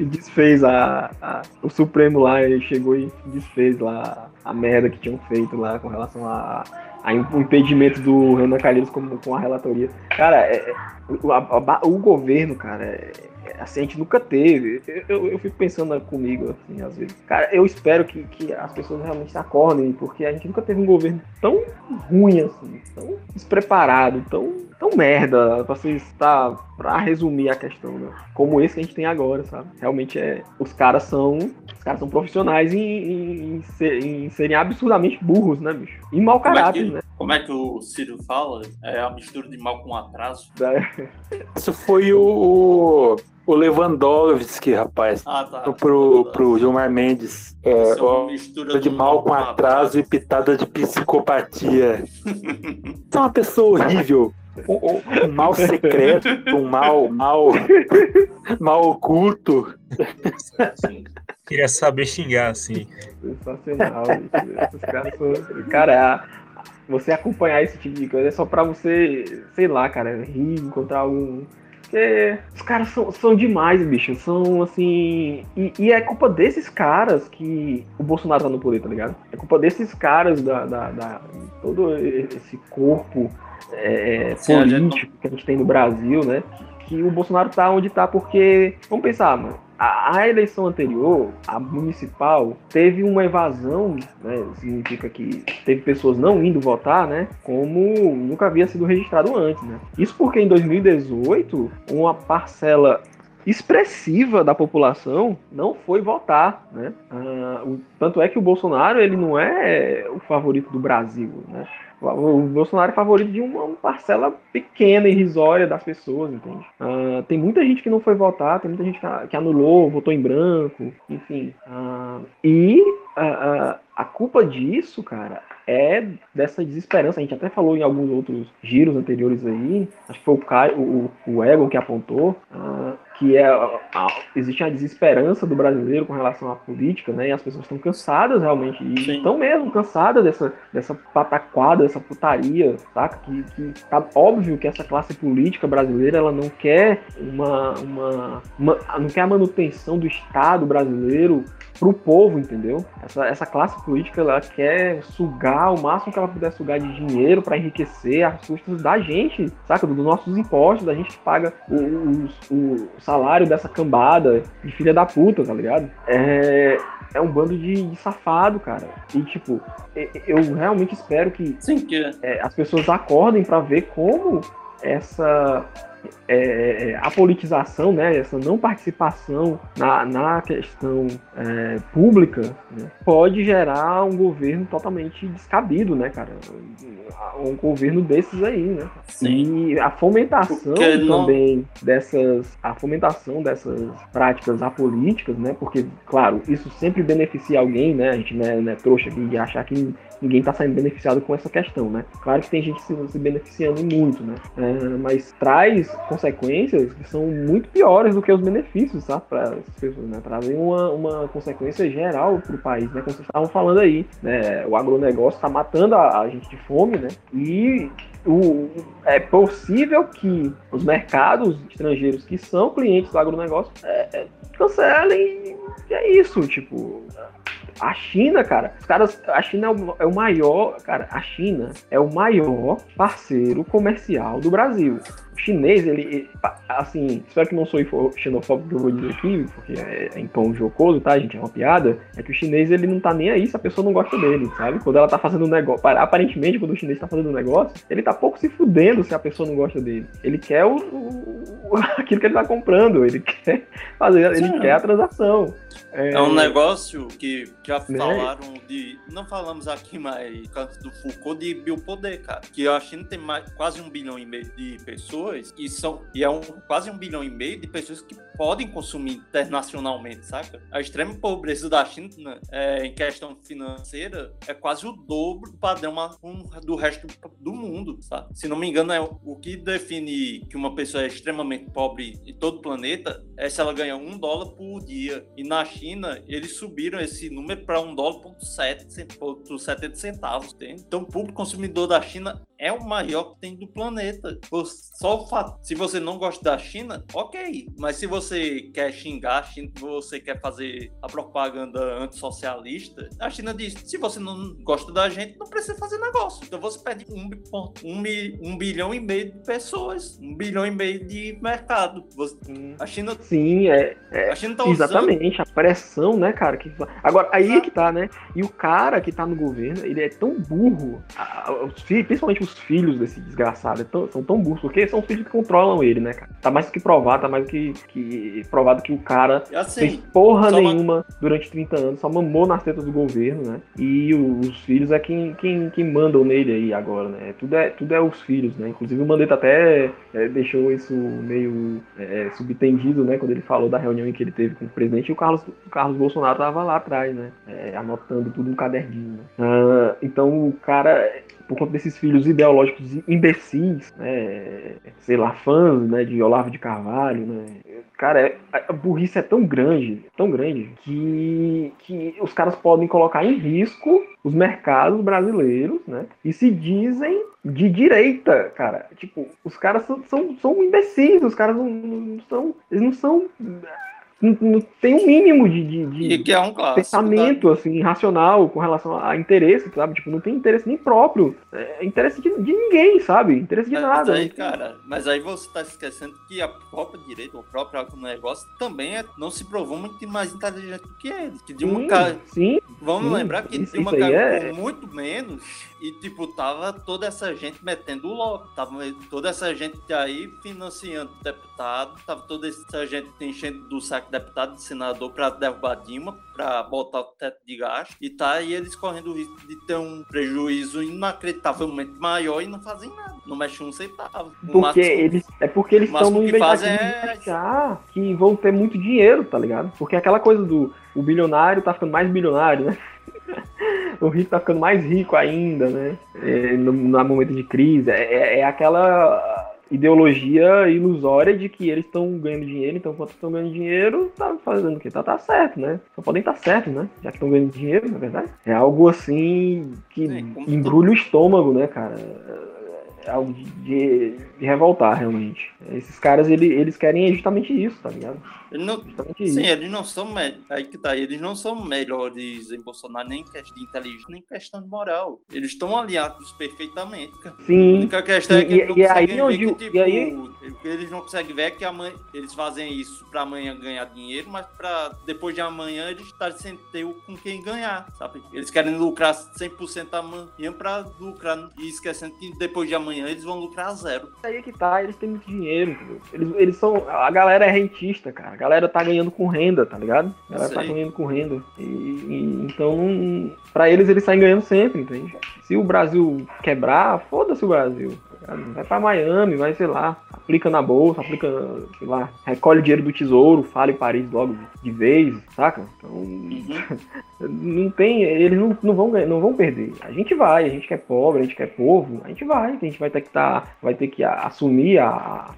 desfez a, a- o Supremo lá, ele chegou e desfez lá a merda que tinham feito lá com relação a, a impedimento do Renan Calheiros com, com a relatoria. Cara, é- é- o, a- o governo, cara, é- assim, a gente nunca teve. Eu, eu, eu fico pensando comigo, assim, às vezes. Cara, eu espero que, que as pessoas realmente acordem, porque a gente nunca teve um governo tão ruim assim, tão despreparado, tão, tão merda, pra se estar, pra resumir a questão, né? Como esse que a gente tem agora, sabe? Realmente é. Os caras são. Os caras são profissionais em, em, em ser- em serem absurdamente burros, né, bicho? E mau é, caráter, que, né? como é que o Ciro fala? É a mistura de mal com atraso. Isso foi o, o Lewandowski, rapaz. Ah, tá. Pro, pro Gilmar Mendes. É, é ó, mistura de mal com atraso e pitada de psicopatia. <laughs> Você é uma pessoa horrível. Um, um mal secreto, um mal, mal, mal oculto. Queria saber xingar, assim. Sensacional. bicho. Esses caras são. Cara, a- você acompanhar esse tipo de coisa é só pra você, sei lá, cara, rir, encontrar algum. Porque os caras são, são demais, bicho. São assim. E, e é culpa desses caras que o Bolsonaro tá no poder, tá ligado? É culpa desses caras da. da, da- todo esse corpo é, Sim, a gente político que a gente tem no Brasil, né? Que o Bolsonaro tá onde tá, porque. Vamos pensar, mano. A, a eleição anterior, a municipal, teve uma evasão, né? Significa que teve pessoas não indo votar, né? Como nunca havia sido registrado antes, né? Isso porque em 2018, uma parcela expressiva da população não foi votar, né? Ah, o- tanto é que o Bolsonaro ele não é o favorito do Brasil, né? O Bolsonaro é favorito de uma parcela pequena irrisória das pessoas, entende? Ah, tem muita gente que não foi votar, tem muita gente que- anulou, votou em branco, enfim. Ah, e a culpa disso, cara, é dessa desesperança. A gente até falou em alguns outros giros anteriores aí, acho que foi o Caio, o, o Egon que apontou, ah, que é existe a desesperança do brasileiro com relação à política, né? E as pessoas estão cansadas realmente, e Sim. estão mesmo cansadas dessa, dessa pataquada, dessa putaria, saca? Que, que tá óbvio que essa classe política brasileira ela não quer uma, uma, uma- não quer a manutenção do Estado brasileiro pro povo, entendeu? Essa, essa classe política ela quer sugar o máximo que ela puder sugar de dinheiro para enriquecer às custas da gente, saca? Dos nossos impostos, da gente que paga o, o- o salário dessa cambada de filha da puta, tá ligado? É, é um bando de, de safado, cara. E tipo, eu realmente espero que Sim, que é, as pessoas acordem para ver como essa é, a politização, né, essa não participação na, na questão é, pública né, pode gerar um governo totalmente descabido, né, cara? Um governo desses aí, né? sim. E a fomentação não- também dessas, a fomentação dessas práticas apolíticas, né? Porque, claro, isso sempre beneficia alguém, né? A gente não é, não é trouxa aqui de achar que ninguém está saindo beneficiado com essa questão, né? Claro que tem gente se, se beneficiando muito, né? É, mas traz consequências que são muito piores do que os benefícios, sabe, para as pessoas, né? Trazem uma, uma consequência geral para o país, né? Como vocês estavam falando aí, né? O agronegócio está matando a, a gente de fome, né? E o, é possível que os mercados estrangeiros que são clientes do agronegócio é, é, cancelem. E é isso, tipo. A China, cara, os caras. A China é o, é o maior. Cara, a China é o maior parceiro comercial do Brasil chinês, ele, assim, espero que não sou xenofóbico que eu vou dizer aqui, porque é, é em tom jocoso, tá, gente? É uma piada. É que o chinês, ele não tá nem aí se a pessoa não gosta dele, sabe? Quando ela tá fazendo um negócio, aparentemente, quando o chinês tá fazendo um negócio, ele tá pouco se fudendo se a pessoa não gosta dele. Ele quer o, o <laughs> aquilo que ele tá comprando, ele quer fazer, ele quer a transação. É, é um negócio que já né? falaram de. Não falamos aqui, mas do Foucault de biopoder, cara. Que a China tem mais, quase um bilhão e meio de pessoas e, são, e é um, quase um bilhão e meio de pessoas que podem consumir internacionalmente, saca? A extrema pobreza da China né, é, em questão financeira é quase o dobro do padrão do resto do mundo, sabe? Se não me engano, é o que define que uma pessoa é extremamente pobre em todo o planeta é se ela ganha um dólar por dia. E na China, eles subiram esse número para um dólar por 70 centavos. Então, o público consumidor da China é o maior que tem do planeta. Só o fato, se você não gosta da China, ok. Mas se você quer xingar a China, você quer fazer a propaganda antissocialista, a China diz: se você não gosta da gente, não precisa fazer negócio. Então você pede um, um, um bilhão e meio de pessoas, um bilhão e meio de mercado. Você, a China. Sim, é. é a China tá exatamente, usando... a pressão, né, cara? Que... Agora, aí é que tá, né? E o cara que tá no governo, ele é tão burro, os filhos, principalmente os filhos desse desgraçado, é tão, são tão burros, porque são os filhos que controlam ele, né, cara? Tá mais do que provado, tá mais do que, que provado que o cara assim, fez porra nenhuma uma... durante 30 anos, só mamou nas tetas do governo, né? E os filhos é quem, quem, quem mandam nele aí agora, né? Tudo é, tudo é os filhos, né? Inclusive o Mandetta até é, deixou isso meio é, subtendido, né? Quando ele falou da reunião em que ele teve com o presidente e o Carlos, o Carlos Bolsonaro tava lá atrás, né? É, anotando tudo no caderninho. Né? Ah, então o cara por conta desses filhos ideológicos imbecis, né, sei lá, fãs né, de Olavo de Carvalho, né, cara, é, a burrice é tão grande, tão grande, que, que os caras podem colocar em risco os mercados brasileiros, né, e se dizem de direita, cara. Tipo, os caras são, são, são imbecis, os caras não, não são, eles não são não, tem um mínimo de, de, de é um clássico, pensamento tá? assim, racional com relação a interesse, sabe? Tipo, não tem interesse nem próprio. É interesse de, de ninguém, sabe? Interesse de mas nada. Aí, cara, mas aí você tá esquecendo que a própria direita, o próprio negócio também é, não se provou muito mais inteligente do que eles. Que de uma sim, cara. Sim, Vamos sim, lembrar que de uma cara é... muito menos e, tipo, tava toda essa gente metendo o louco. Tava toda essa gente aí financiando deputado, tava toda essa gente enchendo do saco deputado e senador para derrubar Dilma, para botar o teto de gasto. E tá aí eles correndo o risco de ter um prejuízo inacreditavelmente maior e não fazem nada. Não mexem um centavo. Porque eles, é porque eles estão no é... de achar que vão ter muito dinheiro, tá ligado? Porque aquela coisa do o bilionário tá ficando mais bilionário, né? <laughs> o rico tá ficando mais rico ainda, né? É, no, no, momento de crise. É, é, é aquela ideologia ilusória de que eles estão ganhando dinheiro, então quando estão ganhando dinheiro, tá fazendo o quê? Tá, tá certo, né? Só podem estar tá certo, né? Já que estão ganhando dinheiro, na verdade. É algo assim que embrulha o estômago, né, cara? É algo de, de, de revoltar, realmente. Esses caras, ele, eles querem justamente isso, tá ligado? Ele não, sim, eles não são aí que tá, eles não são melhores em Bolsonaro nem em questão de inteligência, nem em questão de moral. Eles estão alinhados perfeitamente, cara. Sim. A única questão é que eles não e, conseguem aí, ver que, tipo, e aí... o que eles não conseguem ver é que amanhã, eles fazem isso para amanhã ganhar dinheiro, mas para depois de amanhã eles estarem sem ter com quem ganhar, sabe? Eles querem lucrar 100% amanhã para lucrar e esquecendo que depois de amanhã eles vão lucrar zero. Aí que tá, eles têm muito dinheiro, eles, eles são a galera é rentista, cara galera tá ganhando com renda, tá ligado? A galera tá ganhando com renda. E, e então, para eles, eles saem ganhando sempre, entende? Se o Brasil quebrar, foda-se o Brasil. Vai para Miami, vai, sei lá, aplica na bolsa, aplica, sei lá, recolhe dinheiro do tesouro, fala em Paris logo de vez, saca? Então, uhum. <laughs> não tem, eles não, não, vão, não vão perder. A gente vai, a gente que é pobre, a gente que é povo, a gente vai, a gente vai ter que tá, vai ter que assumir a,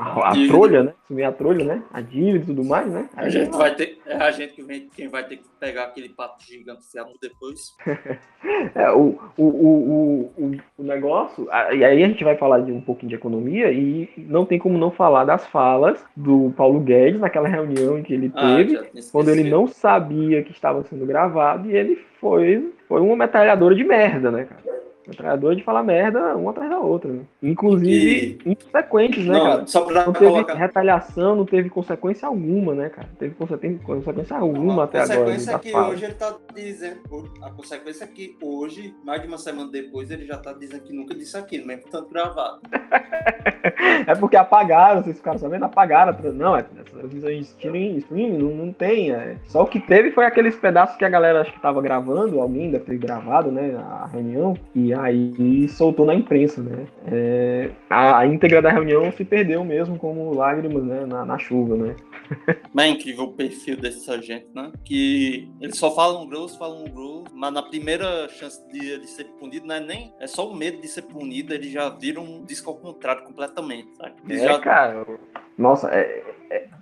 a, a trolha, né? Assumir a trolha, né? A dívida e tudo mais, né? A gente vai ter, é a gente que vem, quem vai ter que pegar aquele pato gigante depois. <laughs> é, o, o, o, o, o negócio, e aí a gente vai falar de um pouquinho de economia e não tem como não falar das falas do Paulo Guedes naquela reunião em que ele ah, teve, ah, quando ele não sabia que estava sendo gravado e ele foi, foi uma metralhadora de merda, né, cara? Metralhadora de falar merda uma atrás da outra, né? Inclusive e... inconsequentes, né, não, cara? Só pra não teve colocar... retaliação, não teve consequência alguma, né, cara? Teve consequência alguma até agora. A consequência que hoje ele tá dizendo. A consequência é que hoje, mais de uma semana depois, ele já tá dizendo que nunca disse aquilo, mesmo tanto gravado. <laughs> é porque apagaram, vocês ficaram sabendo? Apagaram. Não, é, de streaming não, não tem. É. Só o que teve foi aqueles pedaços que a galera acho que tava gravando, alguém deve ter gravado, né? A reunião. E aí soltou na imprensa, né? É, a, a, íntegra da reunião se perdeu mesmo como lágrimas né, na, na chuva, né? <laughs> Mas é incrível o perfil dessa gente, né? Que eles só falam grosso, falam grosso, mas na primeira chance de ele ser punido, não é nem. É só o medo de ser punido, eles já viram um disco ao contrário completamente, sabe? é, já... cara. Nossa, é,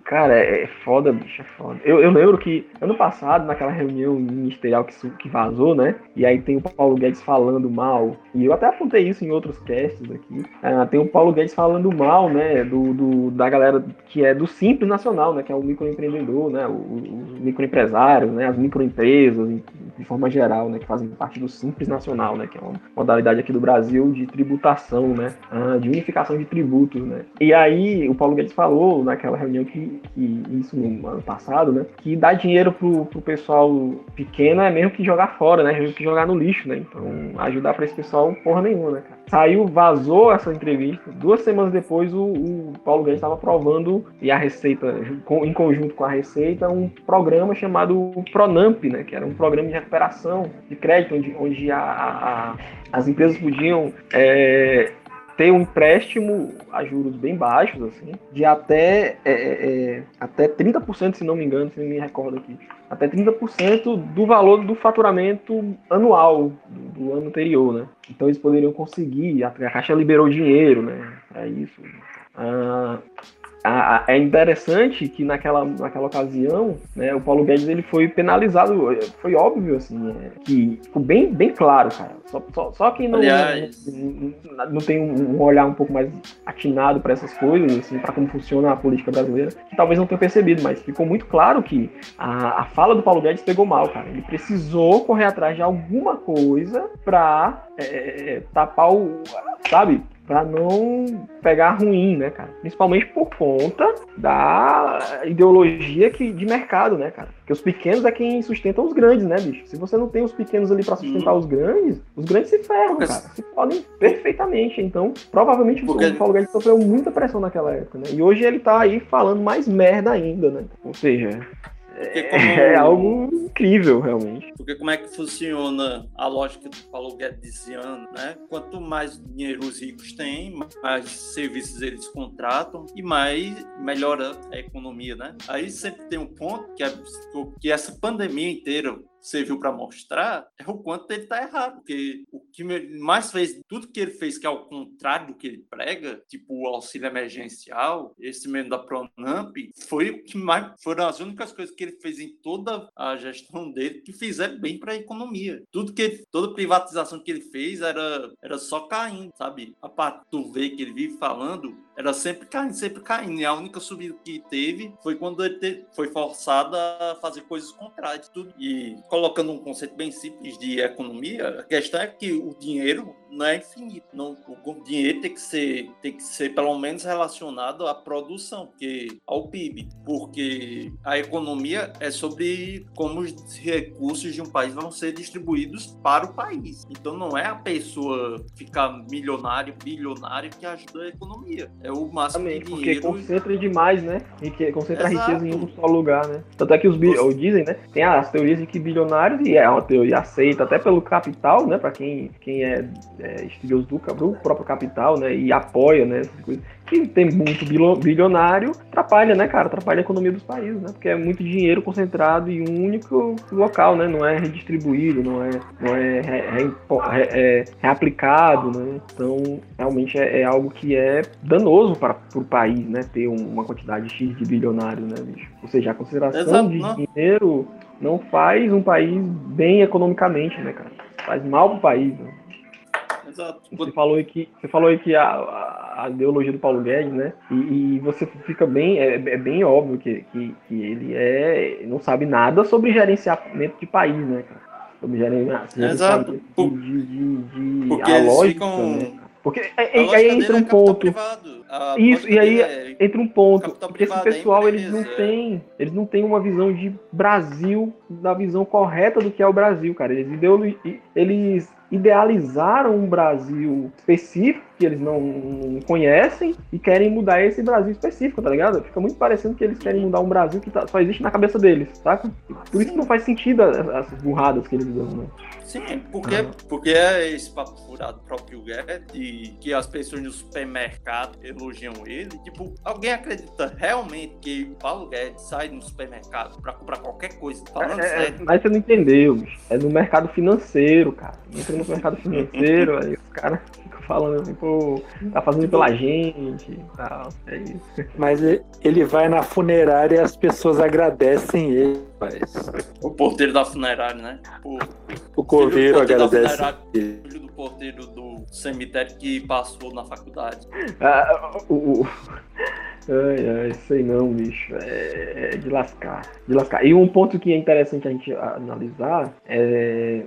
cara, é, é foda, bicho, é foda. Eu, eu lembro que ano passado, naquela reunião ministerial que, que vazou, né? E aí tem o Paulo Guedes falando mal, e eu até apontei isso em outros casts aqui. Uh, tem o Paulo Guedes falando mal, né? Do, do, da galera que é do Simples Nacional, né? Que é o microempreendedor, né? Os microempresários, né? As microempresas, de forma geral, né? Que fazem parte do Simples Nacional, né? Que é uma modalidade aqui do Brasil de tributação, né? Uh, de unificação de tributos, né? E aí o Paulo Guedes falou naquela reunião que, que isso no ano passado, né? Que dar dinheiro pro, pro pessoal pequeno é mesmo que jogar fora, né? Mesmo que jogar no lixo, né? Então, ajudar para esse pessoal, porra nenhuma, né, cara? Saiu, vazou essa entrevista. Duas semanas depois, o, o Paulo Guedes estava aprovando, e a Receita, em conjunto com a Receita, um programa chamado Pronamp, né? Que era um programa de recuperação de crédito, onde, onde a, a, as empresas podiam é, ter um empréstimo a juros bem baixos, assim, de até, é, é, é até 30%, se não me engano, se não me recordo aqui, até 30% do valor do faturamento anual do, do, ano anterior, né? Então eles poderiam conseguir, a, a Caixa liberou dinheiro, né? É isso. Ah, é interessante que naquela, naquela ocasião, né, o Paulo Guedes ele foi penalizado, foi óbvio, assim, é, que ficou bem, bem claro, cara. Só, só, só quem não, não, não, tem um olhar um pouco mais atinado para essas coisas, assim, para como funciona a política brasileira, que talvez não tenha percebido, mas ficou muito claro que a, a fala do Paulo Guedes pegou mal, cara. Ele precisou correr atrás de alguma coisa para é, é, é, tapar o, sabe? Para não pegar ruim, né, cara? Principalmente por conta da ideologia que, de mercado, né, cara? Porque os pequenos é quem sustentam os grandes, né, bicho? Se você não tem os pequenos ali para sustentar os grandes, os grandes se ferram, cara. Se podem perfeitamente. Então, provavelmente Porque... o Paulo Guedes sofreu muita pressão naquela época, né? E hoje ele tá aí falando mais merda ainda, né? Ou seja, como... é algo incrível, realmente. Porque como é que funciona a lógica do Paulo Guedes né? Quanto mais dinheiro os ricos têm, mais serviços eles contratam e mais melhora a economia, né? Aí sempre tem um ponto que, é, que essa pandemia inteira serviu para mostrar é o quanto ele está errado. Porque o que mais fez, tudo que ele fez que é ao contrário do que ele prega, tipo o auxílio emergencial, esse mesmo da Pronamp, foi o que mais foram as únicas coisas que ele fez em toda a gestão dele que fizeram bem para a economia. Tudo que ele, toda privatização que ele fez era, era só caindo, sabe? A parte do V que ele vive falando era sempre caindo, sempre caindo. E a única subida que teve foi quando ele te, foi forçado a fazer coisas contrárias. Tudo. E colocando um conceito bem simples de economia, a questão é que o dinheiro não é infinito. Não, o dinheiro tem que ser, tem que ser pelo menos relacionado à produção, porque ao PIB, porque a economia é sobre como os recursos de um país vão ser distribuídos para o país. Então não é a pessoa ficar milionário, bilionário que ajuda a economia. É o máximo Também, de dinheiro. Porque concentra demais, né? E concentra Exato. a riqueza em um só lugar, né? Tanto é que os bilionários dizem, né? Tem as teorias de que bilionários, e é uma teoria aceita até pelo capital, né? Para quem, quem é, é estudioso do, do próprio capital, né? E apoia, né? Que tem muito bilionário, atrapalha, né, cara? Atrapalha a economia dos países, né? Porque é muito dinheiro concentrado em um único local, né? Não é redistribuído, não é, não é, re, re, é reaplicado, né? Então, realmente é, é, algo que é danoso para o país, né? Ter uma quantidade X de bilionários, né, bicho? Ou seja, a consideração Exato, de não. dinheiro não faz um país bem economicamente, né, cara? Faz mal pro país, né? Exato. Você falou aí que, você falou aí que a, a, ideologia do Paulo Guedes, né? E, e você fica bem, é, é, bem óbvio que, que, que ele é, não sabe nada sobre gerenciamento de país, né, cara? Sobre gerenciamento Exato. de, de, de, de Porque a lógica, ficam... né? Porque aí, aí entra um é ponto. Isso, e aí é entra um ponto. Porque esse é pessoal, é eles não têm. Eles não têm uma visão de Brasil, da visão correta do que é o Brasil, cara. Eles, eles idealizaram um Brasil específico que eles não, não, conhecem e querem mudar esse Brasil específico, tá ligado? Fica muito parecendo que eles querem mudar um Brasil que tá, só existe na cabeça deles, saca? Por isso que não faz sentido essas burradas que eles dão, né? Sim, porque, porque é esse papo furado próprio Guedes, que as pessoas no supermercado elogiam ele. Tipo, alguém acredita realmente que Paulo Guedes sai no supermercado pra comprar qualquer coisa? Falando é, é sério. Mas você não entendeu, bicho. É no mercado financeiro, cara. Entra no mercado financeiro, <laughs> aí os caras ficam falando assim, pô, tá fazendo pela gente e tal. É isso. Mas ele vai na funerária e as pessoas agradecem ele, mas... O porteiro da funerária, né? O, o cordeiro agradece. Filho do porteiro do cemitério que passou na faculdade. Ah, o, Ai, ai, sei não, bicho. É, é, de lascar. De lascar. E um ponto que é interessante a gente analisar é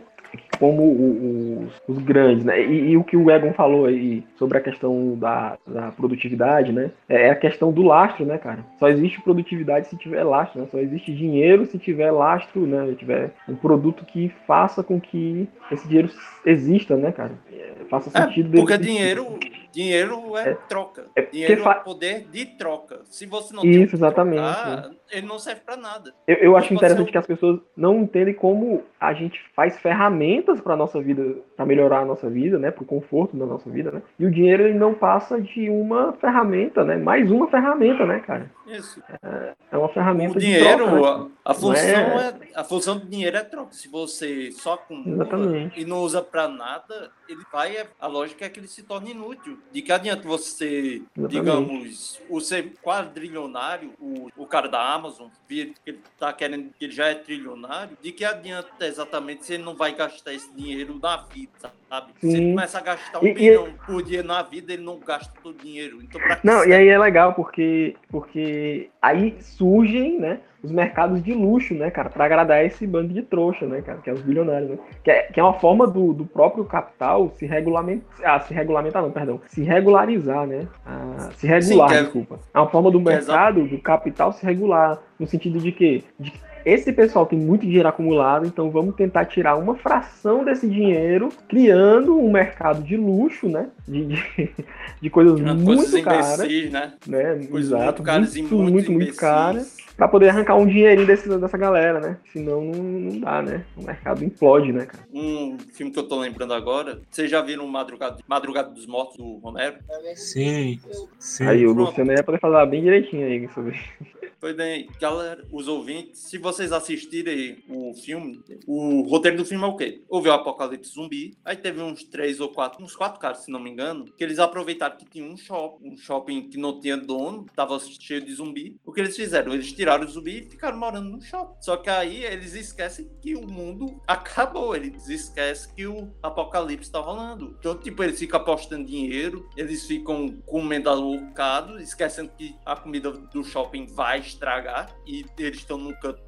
como o, os, os, grandes, né? E, e, o que o Egon falou aí sobre a questão da, da, produtividade, né? É a questão do lastro, né, cara? Só existe produtividade se tiver lastro, né? Só existe dinheiro se tiver lastro, né? Se tiver um produto que faça com que esse dinheiro exista, né, cara? É, faça é, sentido. É, porque dinheiro, dinheiro é, é troca. É dinheiro fa... é poder de troca. Se você não Isso, exatamente. Trocar, né? Ele não serve para nada. Eu, eu acho interessante ser... que as pessoas não entendem como a gente faz ferramentas para nossa vida, para melhorar a nossa vida, né, para o conforto da nossa vida, né? E o dinheiro ele não passa de uma ferramenta, né? Mais uma ferramenta, né, cara? Isso. É, é uma ferramenta o dinheiro, de troca, né? a, a função é... é... a função do dinheiro é troca. Se você só acumula e não usa para nada, ele vai a lógica é que ele se torne inútil. De que adianta você, Exatamente. digamos, o ser quadrilionário, o, o cara da Amazon, que ele tá querendo que ele já é trilionário, de que adianta exatamente se ele não vai gastar esse dinheiro na vida, sabe? Sim. Se ele começa a gastar um e, bilhão e... por dia na vida, ele não gasta todo o dinheiro. Então, não, e aí é legal porque, porque aí surgem, né? Os mercados de luxo, né, cara, para agradar esse bando de trouxa, né, cara, que é os bilionários, né? Que é, que é uma forma do, do próprio capital se regulamentar, ah, se regulamentar não, perdão, se regularizar, né? Ah, se regular, Sim, é desculpa. É uma forma do mercado, do capital se regular, no sentido de que de esse pessoal tem muito dinheiro acumulado, então vamos tentar tirar uma fração desse dinheiro, criando um mercado de luxo, né? De, de, de coisas muito coisas caras. né? né? Coisas Exato, muito caras muito, muito, muito, muito caras para poder arrancar um dinheirinho desse, dessa galera, né? Senão não, não dá, né? O mercado implode, né, cara? Um filme que eu tô lembrando agora, vocês já viram Madrugada, Madrugada dos Mortos do Romero? Sim, sim. Aí o Luciano ia poder falar bem direitinho aí sobre Pois bem, galera, os ouvintes, se vocês assistirem o filme, o roteiro do filme é o quê? Houve o apocalipse zumbi, aí teve uns três ou quatro, uns quatro caras, se não me engano, que eles aproveitaram que tinha um shopping, um shopping que não tinha dono, tava cheio de zumbi. O que eles fizeram? Eles tiraram o zumbi e ficaram morando no shopping. Só que aí eles esquecem que o mundo <laughs> acabou, eles esquecem que o apocalipse tá rolando. Então, tipo, eles ficam apostando dinheiro, eles ficam comendo alocado, esquecendo que a comida do shopping vai estragar e eles estão num canto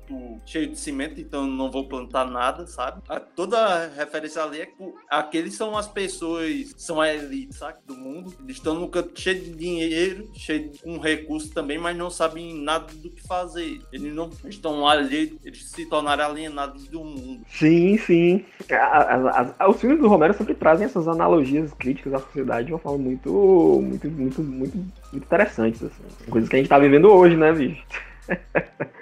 cheio de cimento, então não vou plantar nada, sabe? A, toda a referência ali é que aqueles são as pessoas, são a elite? Do mundo. Eles estão num canto cheio de dinheiro, cheio de, com recursos também, mas não sabem nada do que fazer. Eles não estão ali, eles se tornaram alienados do mundo. Sim, sim. A, a, os filmes do Romero sempre trazem essas analogias críticas à sociedade de uma forma muito, muito, muito, muito, muito interessantes. Assim. Coisas que a gente tá vivendo hoje, né, bicho?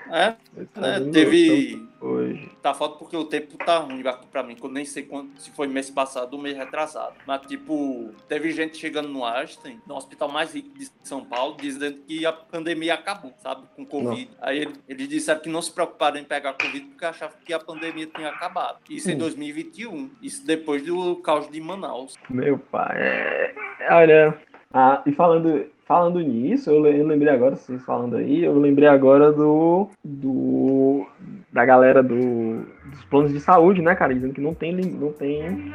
É, <laughs> né? teve. Hoje. tá foda porque o tempo tá ruim aqui pra mim, que eu nem sei quando, se foi mês passado ou mês retrasado. Mas, tipo, teve gente chegando no Einstein, no hospital mais rico de São Paulo, dizendo que a pandemia acabou, sabe? Com Covid. Não. Aí ele, eles disseram que não se preocuparam em pegar Covid porque achavam que a pandemia tinha acabado. Isso hum. em 2021. Isso depois do caos de Manaus. Meu pai, é... olha. Ah, e falando, falando nisso, eu, eu lembrei agora, vocês falando aí, eu lembrei agora do, do da galera do, dos planos de saúde, né, cara? Dizendo que não tem, não tem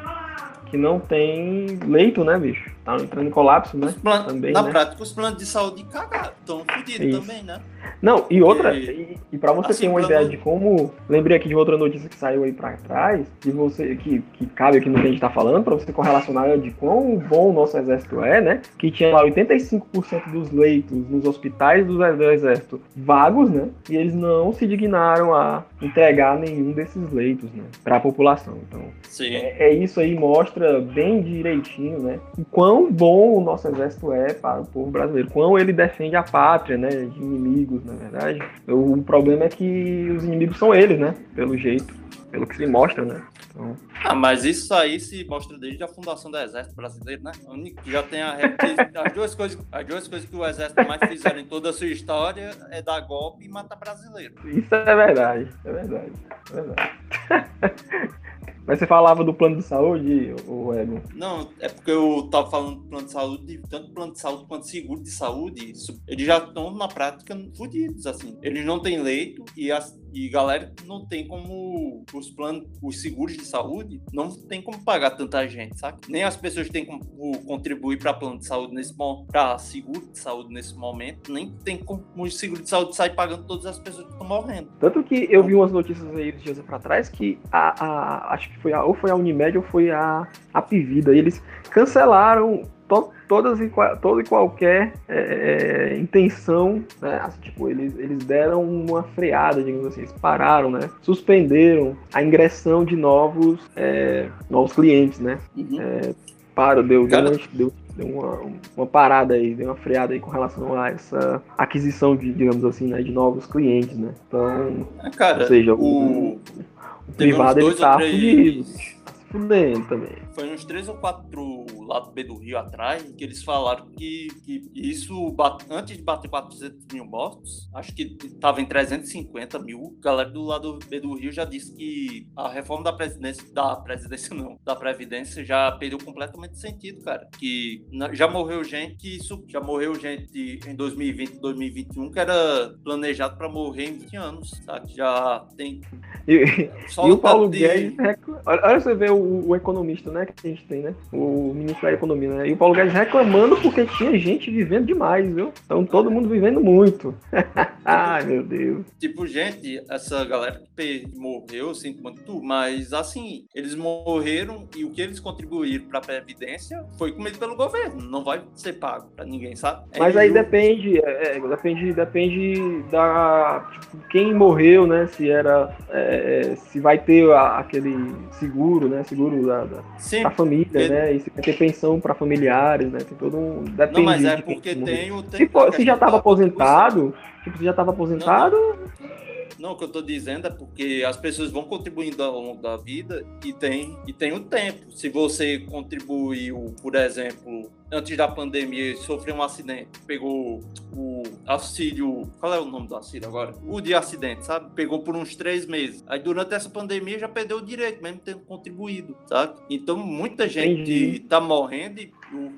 que não tem leito, né, bicho? Tá entrando em colapso, né? Plan... Também, na né? prática, os planos de saúde cagaram, estão fodidos também, né? Não, e outra, e, e para você assim, ter uma ideia não... de como. Lembrei aqui de outra notícia que saiu aí pra trás, de você, que, que cabe aqui no que a gente tá falando, para você correlacionar de quão bom o nosso exército é, né? Que tinha lá 85% dos leitos nos hospitais do, do exército vagos, né? E eles não se dignaram a entregar nenhum desses leitos, né? Pra população. Então, é, é, isso aí, mostra bem direitinho, né? O quão bom o nosso exército é para o povo brasileiro, quão ele defende a pátria, né? De inimigos na verdade. O problema é que os inimigos são eles, né? Pelo jeito, pelo que se mostra, né? Então... Ah, mas isso aí se mostra desde a fundação do Exército Brasileiro, né? Já tem a as duas coisas, as duas coisas que o Exército mais fizeram em toda a sua história é dar golpe e matar brasileiro. Isso é verdade, é verdade, é verdade. <laughs> Mas você falava do plano de saúde, o Ego? Não, é porque eu tava falando do plano de saúde, tanto plano de saúde quanto seguro de saúde, eles já estão na prática fodidos, assim. Eles não têm leito e, as, e galera não tem como os planos, os seguros de saúde, não tem como pagar tanta gente, sabe? Nem as pessoas têm como contribuir para plano de saúde nesse momento, para seguro de saúde nesse momento, nem tem como o seguro de saúde sair pagando todas as pessoas que estão morrendo. Tanto que eu vi umas notícias aí dias para trás que a, a, acho que foi a, ou foi a Unimed ou foi a, a Pivida. Eles cancelaram to, todas e, toda e qualquer é, é, intenção, né? Assim, tipo, eles, eles deram uma freada, digamos assim, eles pararam, né? Suspenderam a ingressão de novos, é, novos clientes, né? Uhum. É, para, deu, deu, uma, deu, deu uma, uma, parada aí, deu uma freada aí com relação a essa aquisição de, digamos assim, né, de novos clientes, né? Então, Cara, ou seja, o, o o privado ele tá três... fudido fudendo também. Foi uns três ou quatro lado B do Rio atrás que eles falaram que, que isso, bate, antes de bater 400 mil mortos, acho que tava em 350 mil. A galera do lado B do Rio já disse que a reforma da presidência, da presidência não, da Previdência já perdeu completamente sentido, cara. Que já morreu gente, isso já morreu gente em 2020, 2021 que era planejado para morrer em 20 anos, sabe? Já tem. E, e o Paulo de... Guedes, olha você vê o o, o, economista, né, que a gente tem, né? O ministro da Economia, né? E o Paulo Guedes reclamando porque tinha gente vivendo demais, viu? Então todo mundo vivendo muito. <laughs> Ai, meu Deus. Tipo, gente, essa galera que morreu, eu sinto muito, mas assim, eles morreram e o que eles contribuíram para a Previdência foi comido pelo governo. Não vai ser pago para ninguém, sabe? É mas aí depende, é, é, depende, depende da. Tipo, quem morreu, né? Se era. É, é se vai ter a, aquele seguro, né? seguro da, da, da família, né? E se vai ter pensão para familiares, né? Tem todo um. Depende não, mas é porque tem o. Se, for, se já estava aposentado, tipo, se já estava aposentado. Não, não, o que eu estou dizendo é porque as pessoas vão contribuindo ao longo da vida e tem, e tem o tempo. Se você contribuiu, por exemplo, antes da pandemia, sofreu um acidente, pegou o auxílio. Qual é o nome do auxílio agora? O de acidente, sabe? Pegou por uns três meses. Aí durante essa pandemia já perdeu o direito, mesmo tendo contribuído, sabe? Então muita gente Entendi. tá morrendo e,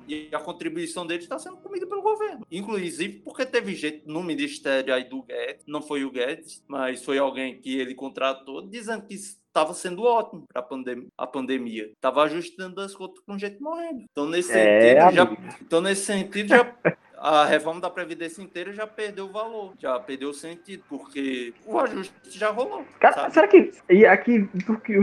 e a contribuição deles está sendo comida pelo governo. Inclusive porque teve gente no ministério aí do Guedes, não foi o Guedes, mas foi alguém que ele contratou, dizendo que estava sendo ótimo para pandem a pandemia. Estava ajustando as contas com gente morrendo. Então, nesse é, sentido, já, então, nesse sentido, já a reforma da Previdência inteira já perdeu o valor, já perdeu o sentido, porque o ajuste já rolou. Cara, sabe? será que. E aqui,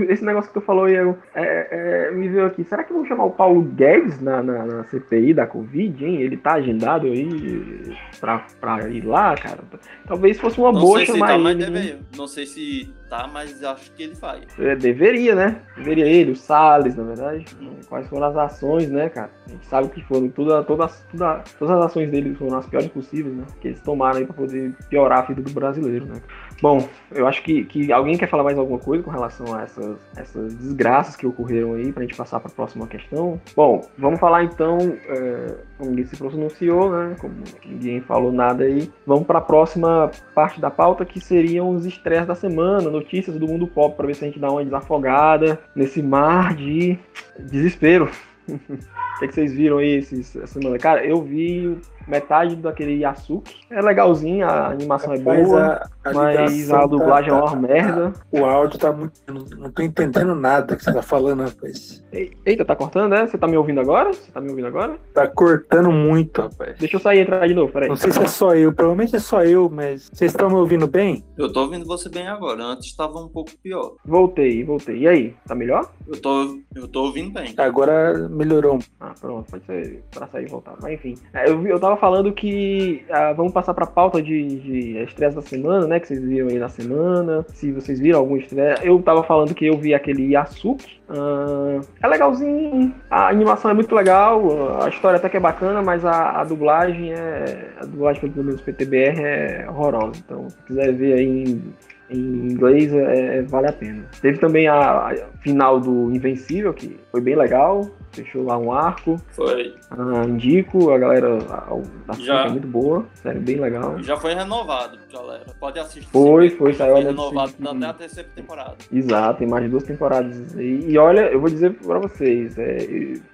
esse negócio que tu falou, eu, é, é, me veio aqui. Será que vão chamar o Paulo Guedes na, na, na, CPI da Covid, hein? Ele tá agendado aí pra, pra ir lá, cara? Talvez fosse uma Não boa chamar tá, ele. Deve, não sei se tá, mas acho que ele vai. É, deveria, né? Deveria ele, o Salles, na verdade. Hum. Quais foram as ações, né, cara? A gente sabe que foram toda, toda, toda, todas as ações deles foram as piores possíveis, né? Que eles tomaram aí pra poder piorar a vida do brasileiro, né? Bom, eu acho que, que alguém quer falar mais alguma coisa com relação a essas, essas desgraças que ocorreram aí, pra gente passar pra próxima questão. Bom, vamos falar então, é, como ninguém se pronunciou, né? Como ninguém falou nada aí, vamos pra próxima parte da pauta que seriam os estresses da semana, notícias do mundo pop, pra ver se a gente dá uma desafogada nesse mar de desespero. <laughs> O que, que, vocês viram aí essa semana? Cara, eu vi metade daquele Yasuki. É legalzinho, a animação é boa, a, a mas a dublagem tá, é uma tá, merda. O áudio tá muito. Não, não tô entendendo nada que você tá falando, rapaz. Eita, tá cortando, né? Você tá me ouvindo agora? Você tá me ouvindo agora? Tá cortando muito, rapaz. Deixa eu sair e entrar de novo, peraí. Não sei se é só eu, provavelmente é só eu, mas vocês estão me ouvindo bem? Eu tô ouvindo você bem agora, antes estava um pouco pior. Voltei, voltei. E aí, tá melhor? Eu tô, eu tô ouvindo bem. Agora melhorou. Ah, pronto, pode ser pra sair e voltar. Mas enfim, é, eu, eu tava falando que ah, vamos passar pra pauta de, de estresse da semana, né? Que vocês viram aí na semana. Se vocês viram algum estresse. Eu tava falando que eu vi aquele Yasuki. Uh, é legalzinho, a animação é muito legal, a história até que é bacana, mas a, a dublagem é. A dublagem pelo menos PTBR é horrorosa. Então, se quiser ver aí em em inglês é, é, vale a pena. Teve também a, a, final do Invencível, que foi bem legal, fechou lá um arco. Foi. Ah, indico, a galera a, a já, é muito boa, sério, bem legal. Já foi renovado, galera. Pode assistir. Foi, foi, saiu foi renovado até a terceira temporada. Exato, tem mais de duas temporadas. E, e olha, eu vou dizer pra vocês, é,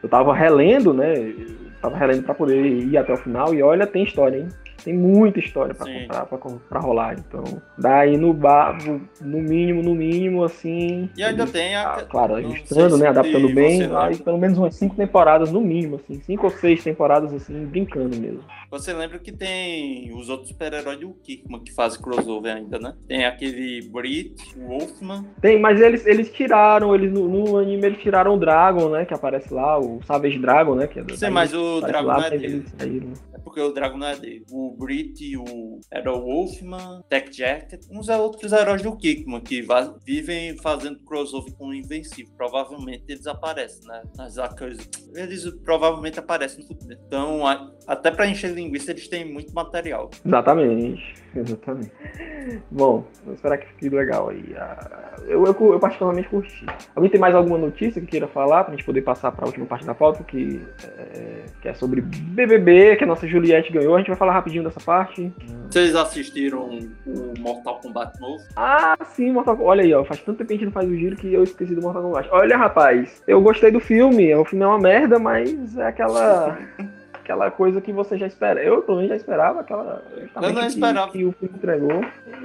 eu tava relendo, né? Eu tava relendo pra poder ir até o final, e olha, tem história, hein? Tem muita história para comprar, pra, pra rolar. Então, daí no bar, no mínimo, no mínimo, assim. E ainda tem a. Ah, claro, ajustando, né? Adaptando bem. Aí, pelo menos umas cinco temporadas, no mínimo, assim. Cinco ou seis temporadas, assim, brincando mesmo. Você lembra que tem os outros super-heróis do Kickman que fazem crossover ainda, né? Tem aquele Brit, o Wolfman. Tem, mas eles, eles tiraram, eles no, no, anime eles tiraram o Dragon, né? Que aparece lá, o Savage Dragon, né? Que é Sim, mas o Dragon lá, é dele. É porque o Dragon não é dele. O o Brit, o Arrow Wolfman, Tech Jacket, uns outros heróis do Kickman que vivem fazendo crossover com o Invencível. Provavelmente eles aparecem, né? Nas coisas. Eles provavelmente aparecem no futuro. Então, até para encher linguiça, eles têm muito material. Exatamente. <laughs> Exatamente. Bom, vou esperar que fique legal aí. Ah, eu, eu, eu, particularmente curti. Alguém tem mais alguma notícia que queira falar pra gente poder passar para a última parte da pauta, que é, que é sobre BBB, que a nossa Juliette ganhou. A gente vai falar rapidinho dessa parte. Vocês assistiram o Mortal Kombat novo? Ah, sim, Mortal Kombat. Olha aí, ó, faz tanto tempo que a gente não faz o giro que eu esqueci do Mortal Kombat. Olha, rapaz, eu gostei do filme. O filme é uma merda, mas é aquela. <laughs> aquela coisa que você já espera. Eu também já esperava aquela. Eu não esperava. Que, que o filme entregou.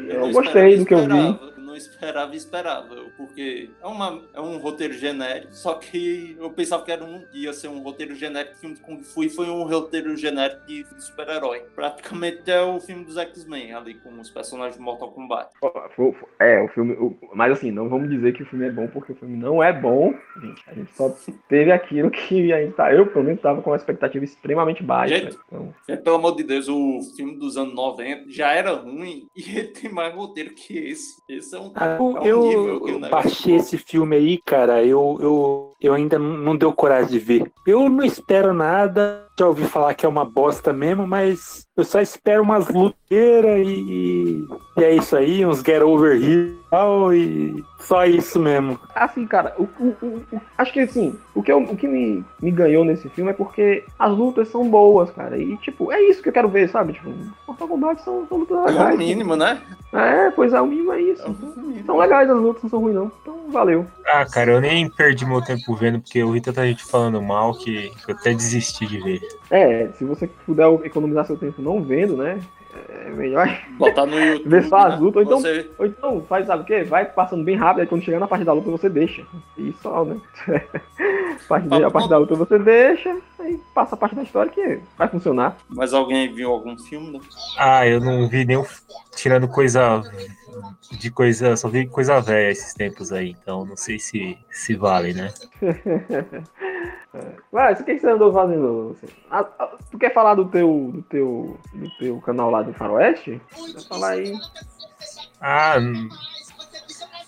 Eu, eu gostei do que eu vi não esperava e esperava, porque é, uma, é um roteiro genérico, só que eu pensava que era um, ia ser um roteiro genérico de filme de Kung Fu e foi um roteiro genérico de super-herói. Praticamente é o filme dos X-Men, ali com os personagens de Mortal Kombat. É, o filme. O, mas assim, não vamos dizer que o filme é bom, porque o filme não é bom. Gente, a gente só teve aquilo que a gente tá. Eu, pelo menos, tava com uma expectativa extremamente baixa. Gente, então... gente, pelo amor de Deus, o filme dos anos 90 já era ruim e ele tem mais roteiro que esse. Esse é um ah, eu, eu baixei esse filme aí, cara. Eu, eu, eu ainda não deu coragem de ver. Eu não espero nada. Já ouvi falar que é uma bosta mesmo, mas eu só espero umas luteiras e, e é isso aí, uns get over here e só isso mesmo. Assim, cara, o, o, o, acho que assim, o que, eu, o que me, me ganhou nesse filme é porque as lutas são boas, cara. E, tipo, é isso que eu quero ver, sabe? Tipo, Mortal Kombat são, são lutas legais. É o mínimo, né? É, pois é, o mínimo é isso. É são legais as lutas, não são ruins, não. Então, valeu. Ah, cara, eu nem perdi meu tempo vendo, porque eu vi tanta gente falando mal que eu até desisti de ver. É, se você puder economizar seu tempo não vendo, né? É melhor botar no YouTube. <laughs> Ver só as lutas. Ou então, você... ou então faz, sabe o quê? Vai passando bem rápido, aí quando chegar na parte da luta você deixa. E só, né? a, <laughs> parte, a parte da luta você deixa, aí passa a parte da história que vai funcionar. Mas alguém viu algum filme? Né? Ah, eu não vi nenhum. Tirando coisa de coisa, só vi coisa velha esses tempos aí, então não sei se, se vale, né? <laughs> Mas o que você andou fazendo? Ah, ah, tu quer falar do teu, do teu, do teu canal lá do Faroeste? Falar aí. Ah,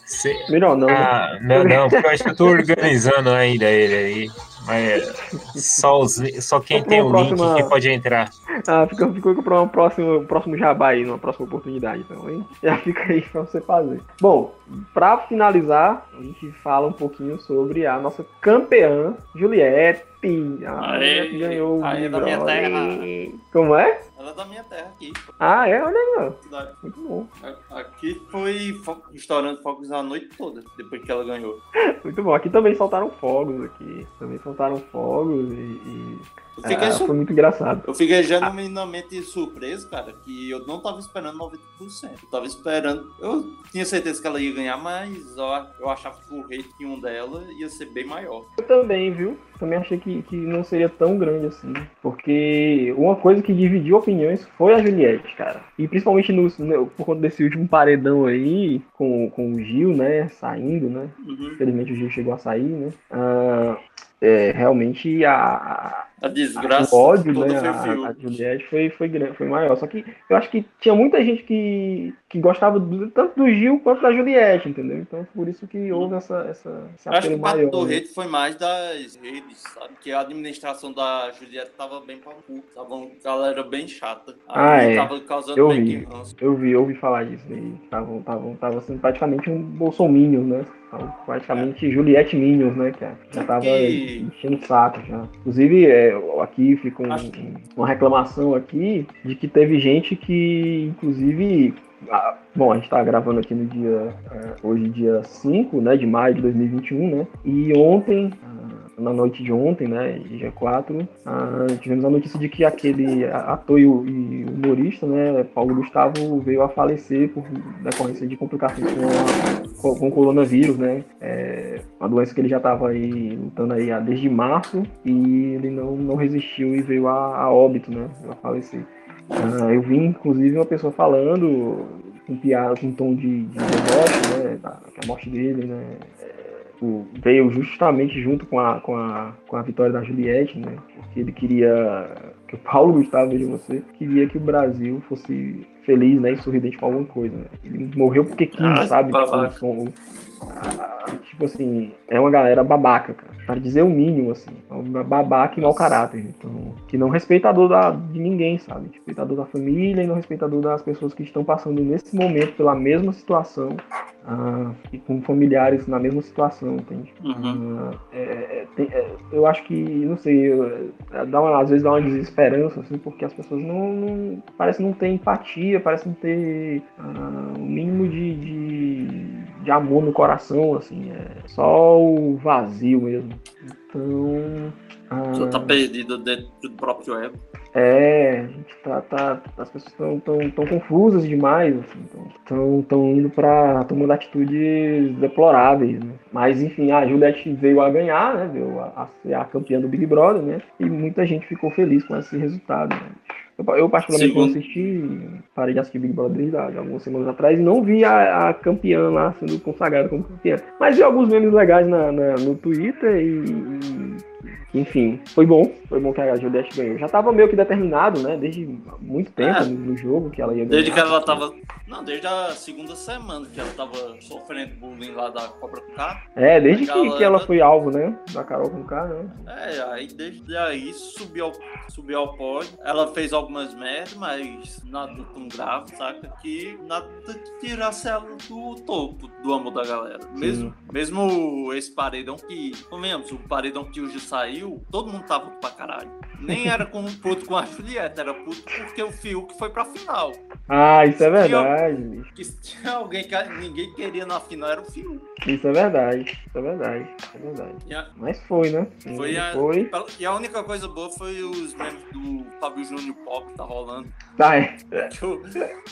se... melhor não. Ah, não, não, porque eu acho que eu tô <laughs> organizando ainda ele aí. Mas só, os, só quem tem o link próxima... que pode entrar. Ah, ficou, ficou para um próximo, próximo jabá aí, numa próxima oportunidade, então, hein? Já fica aí para você fazer. Bom, para finalizar, a gente fala um pouquinho sobre a nossa campeã, Juliette. A Aê, que ganhou o Aê, da minha terra. Como é? Ela é da minha terra aqui. Ah, é? Olha aí, ó. Muito bom. Aqui foi estourando fogos a noite toda, depois que ela ganhou. <laughs> Muito bom. Aqui também soltaram fogos aqui. Também soltaram fogos e... e Fiquei, ah, foi muito engraçado. Eu fiquei genuinamente surpreso, cara, que eu não tava esperando 90%. Eu tava esperando. Eu tinha certeza que ela ia ganhar, mas ó, eu achava que o rating dela ia ser bem maior. Eu também, viu? Também achei que, que não seria tão grande assim. Porque uma coisa que dividiu opiniões foi a Juliette, cara. E principalmente no, no, por conta desse último paredão aí, com, com o Gil, né? Saindo, né? Uhum. Infelizmente o Gil chegou a sair, né? Ah, é, realmente a, a desgraça. O ódio, né? A, a, Juliette foi, foi, grande, foi maior. Só que eu acho que tinha muita gente que, que gostava do, tanto do Gil quanto da Juliette, entendeu? Então por isso que houve essa. essa esse acho que o maior, do né? rede foi mais das redes, sabe? Que a administração da Juliette tava bem pra cu. Tava uma galera bem chata. Ah, é. Tava causando eu vi. Eu vi, eu ouvi falar disso aí. Tava, tava, tava sendo praticamente um bolsominion, né? Então, praticamente é. Juliette Minions, né? Que já tava que... enchendo o saco já. Inclusive, é, aqui fica um, Acho... uma reclamação aqui de que teve gente que, inclusive, ah, bom, a gente tá gravando aqui no dia, é, hoje dia 5, né, de maio de 2021, né, e ontem, na noite de ontem, né, dia 4, ah, tivemos a notícia de que aquele ator e humorista, né, Paulo Gustavo, veio a falecer por decorrência de complicações com, com o coronavírus, né, é, uma doença que ele já estava aí lutando aí desde março e ele não, não resistiu e veio a, a óbito, né, a falecer. Ah, eu vi, inclusive, uma pessoa falando com piada, com um tom de, de né, da, a morte dele, né, veio justamente junto com a, com a, com a vitória da Juliette, né? Porque ele queria que o Paulo Gustavo, veja você, queria que o Brasil fosse feliz, né? E sorridente com alguma coisa. Né? Ele morreu porque quis, ah, sabe? Tipo, tipo assim, é uma galera babaca, cara. Para dizer o mínimo, assim. Uma babaca e mau caráter. Então, que não respeitador da, de ninguém, sabe? Respeitador da família e não respeitador das pessoas que estão passando nesse momento pela mesma situação ah, e com familiares na mesma situação, entende? Uhum. Ah, é, é, tem, é, eu acho que, não sei, dá uma, às vezes dá uma desesperança, assim, porque as pessoas não, não parece não ter empatia, parece não ter ah, o mínimo de, de, de, amor no coração, assim, é só o vazio mesmo. Então. Só tá perdido dentro do próprio ego. É, tá, tá as pessoas estão tão, tão confusas demais, estão assim, tão indo para tomando atitudes deploráveis, né? Mas enfim, a Juliette veio a ganhar, né? Veio a, a ser a campeã do Big Brother, né? E muita gente ficou feliz com esse resultado. Né? Eu, eu particularmente Segundo. não assisti, parei de assistir Big Brother desde algumas semanas atrás e não vi a, a, campeã lá sendo consagrada como campeã. Mas vi alguns memes legais na, na no Twitter e, e enfim, foi bom. Foi bom que a Juliette ganhou. Já tava meio que determinado, né? Desde muito tempo é, no jogo que ela ia ganhar. Desde que ela tava. Não, desde a segunda semana que ela tava sofrendo bullying lá da Cobra com K. É, desde que, galera... que ela foi alvo, né? Da Carol com K, né? É, aí desde aí subiu ao, subiu ao pódio. Ela fez algumas merdas, mas nada tão grave, saca? Que nada tirasse ela do topo do amor da galera. Mesmo, mesmo esse paredão que. Comemos, o paredão que hoje saiu, todo mundo tava pra caralho. Nem era com puto com a Julieta, era puto porque o Fiuk foi pra final. Ah, isso é verdade. Que se tinha alguém que ninguém queria na final, era o Fiuk. Isso é verdade, isso é verdade, é verdade. A... Mas foi, né? Foi, a... foi. E a única coisa boa foi os memes do Fábio Júnior Pop que tá rolando. Ah, é. Que o,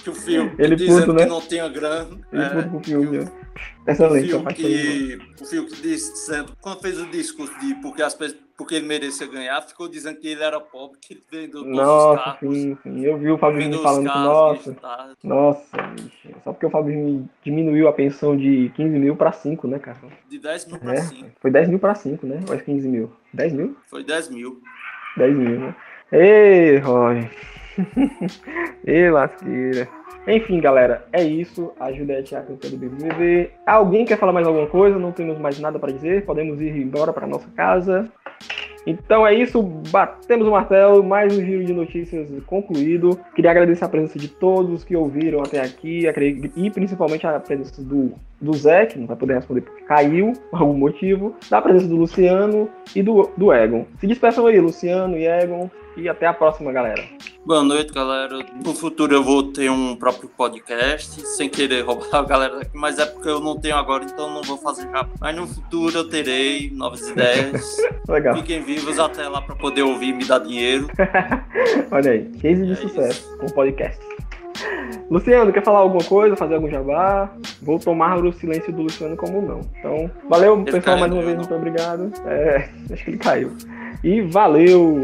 que o Fiuk Ele dizendo puto, né? que não tinha grana. Ele é, puto com o Fiuk, né? Excelente. O o Fiuk disse, quando fez o discurso de porque as porque ele merecia ganhar, ficou dizendo que ele era pobre, que ele vendeu todos nossa, os carros. Sim, sim. Eu vi o Fabinho falando que, nossa, nossa, bicho. Só porque o Fabinho diminuiu a pensão de 15 mil para 5, né, cara? De 10 mil para é, 5. Foi 10 mil para 5, né? Ou é 15 mil? 10 mil? Foi 10 mil. 10 mil, né? Ei, Roy. <laughs> Ei, lasqueira. Enfim, galera, é isso. A Juliette é a campeã do BBB. Alguém quer falar mais alguma coisa? Não temos mais nada para dizer. Podemos ir embora para nossa casa. Então é isso, batemos o martelo, mais um giro de notícias concluído. Queria agradecer a presença de todos que ouviram até aqui e principalmente a presença do, do Zé, que não vai poder responder porque caiu por algum motivo, da presença do Luciano e do, do Egon. Se despeçam aí, Luciano e Egon, e até a próxima, galera. Boa noite, galera. No futuro eu vou ter um próprio podcast, sem querer roubar a galera daqui, mas é porque eu não tenho agora, então não vou fazer rápido. Mas no futuro eu terei novas ideias. <laughs> Legal. Fiquem vivos até lá para poder ouvir e me dar dinheiro. <laughs> Olha aí, case de é sucesso isso. com podcast. Luciano, quer falar alguma coisa, fazer algum jabá? Vou tomar o silêncio do Luciano como não. Então, valeu, ele pessoal, mais uma vez, muito obrigado. É, <laughs> acho que ele caiu. E valeu!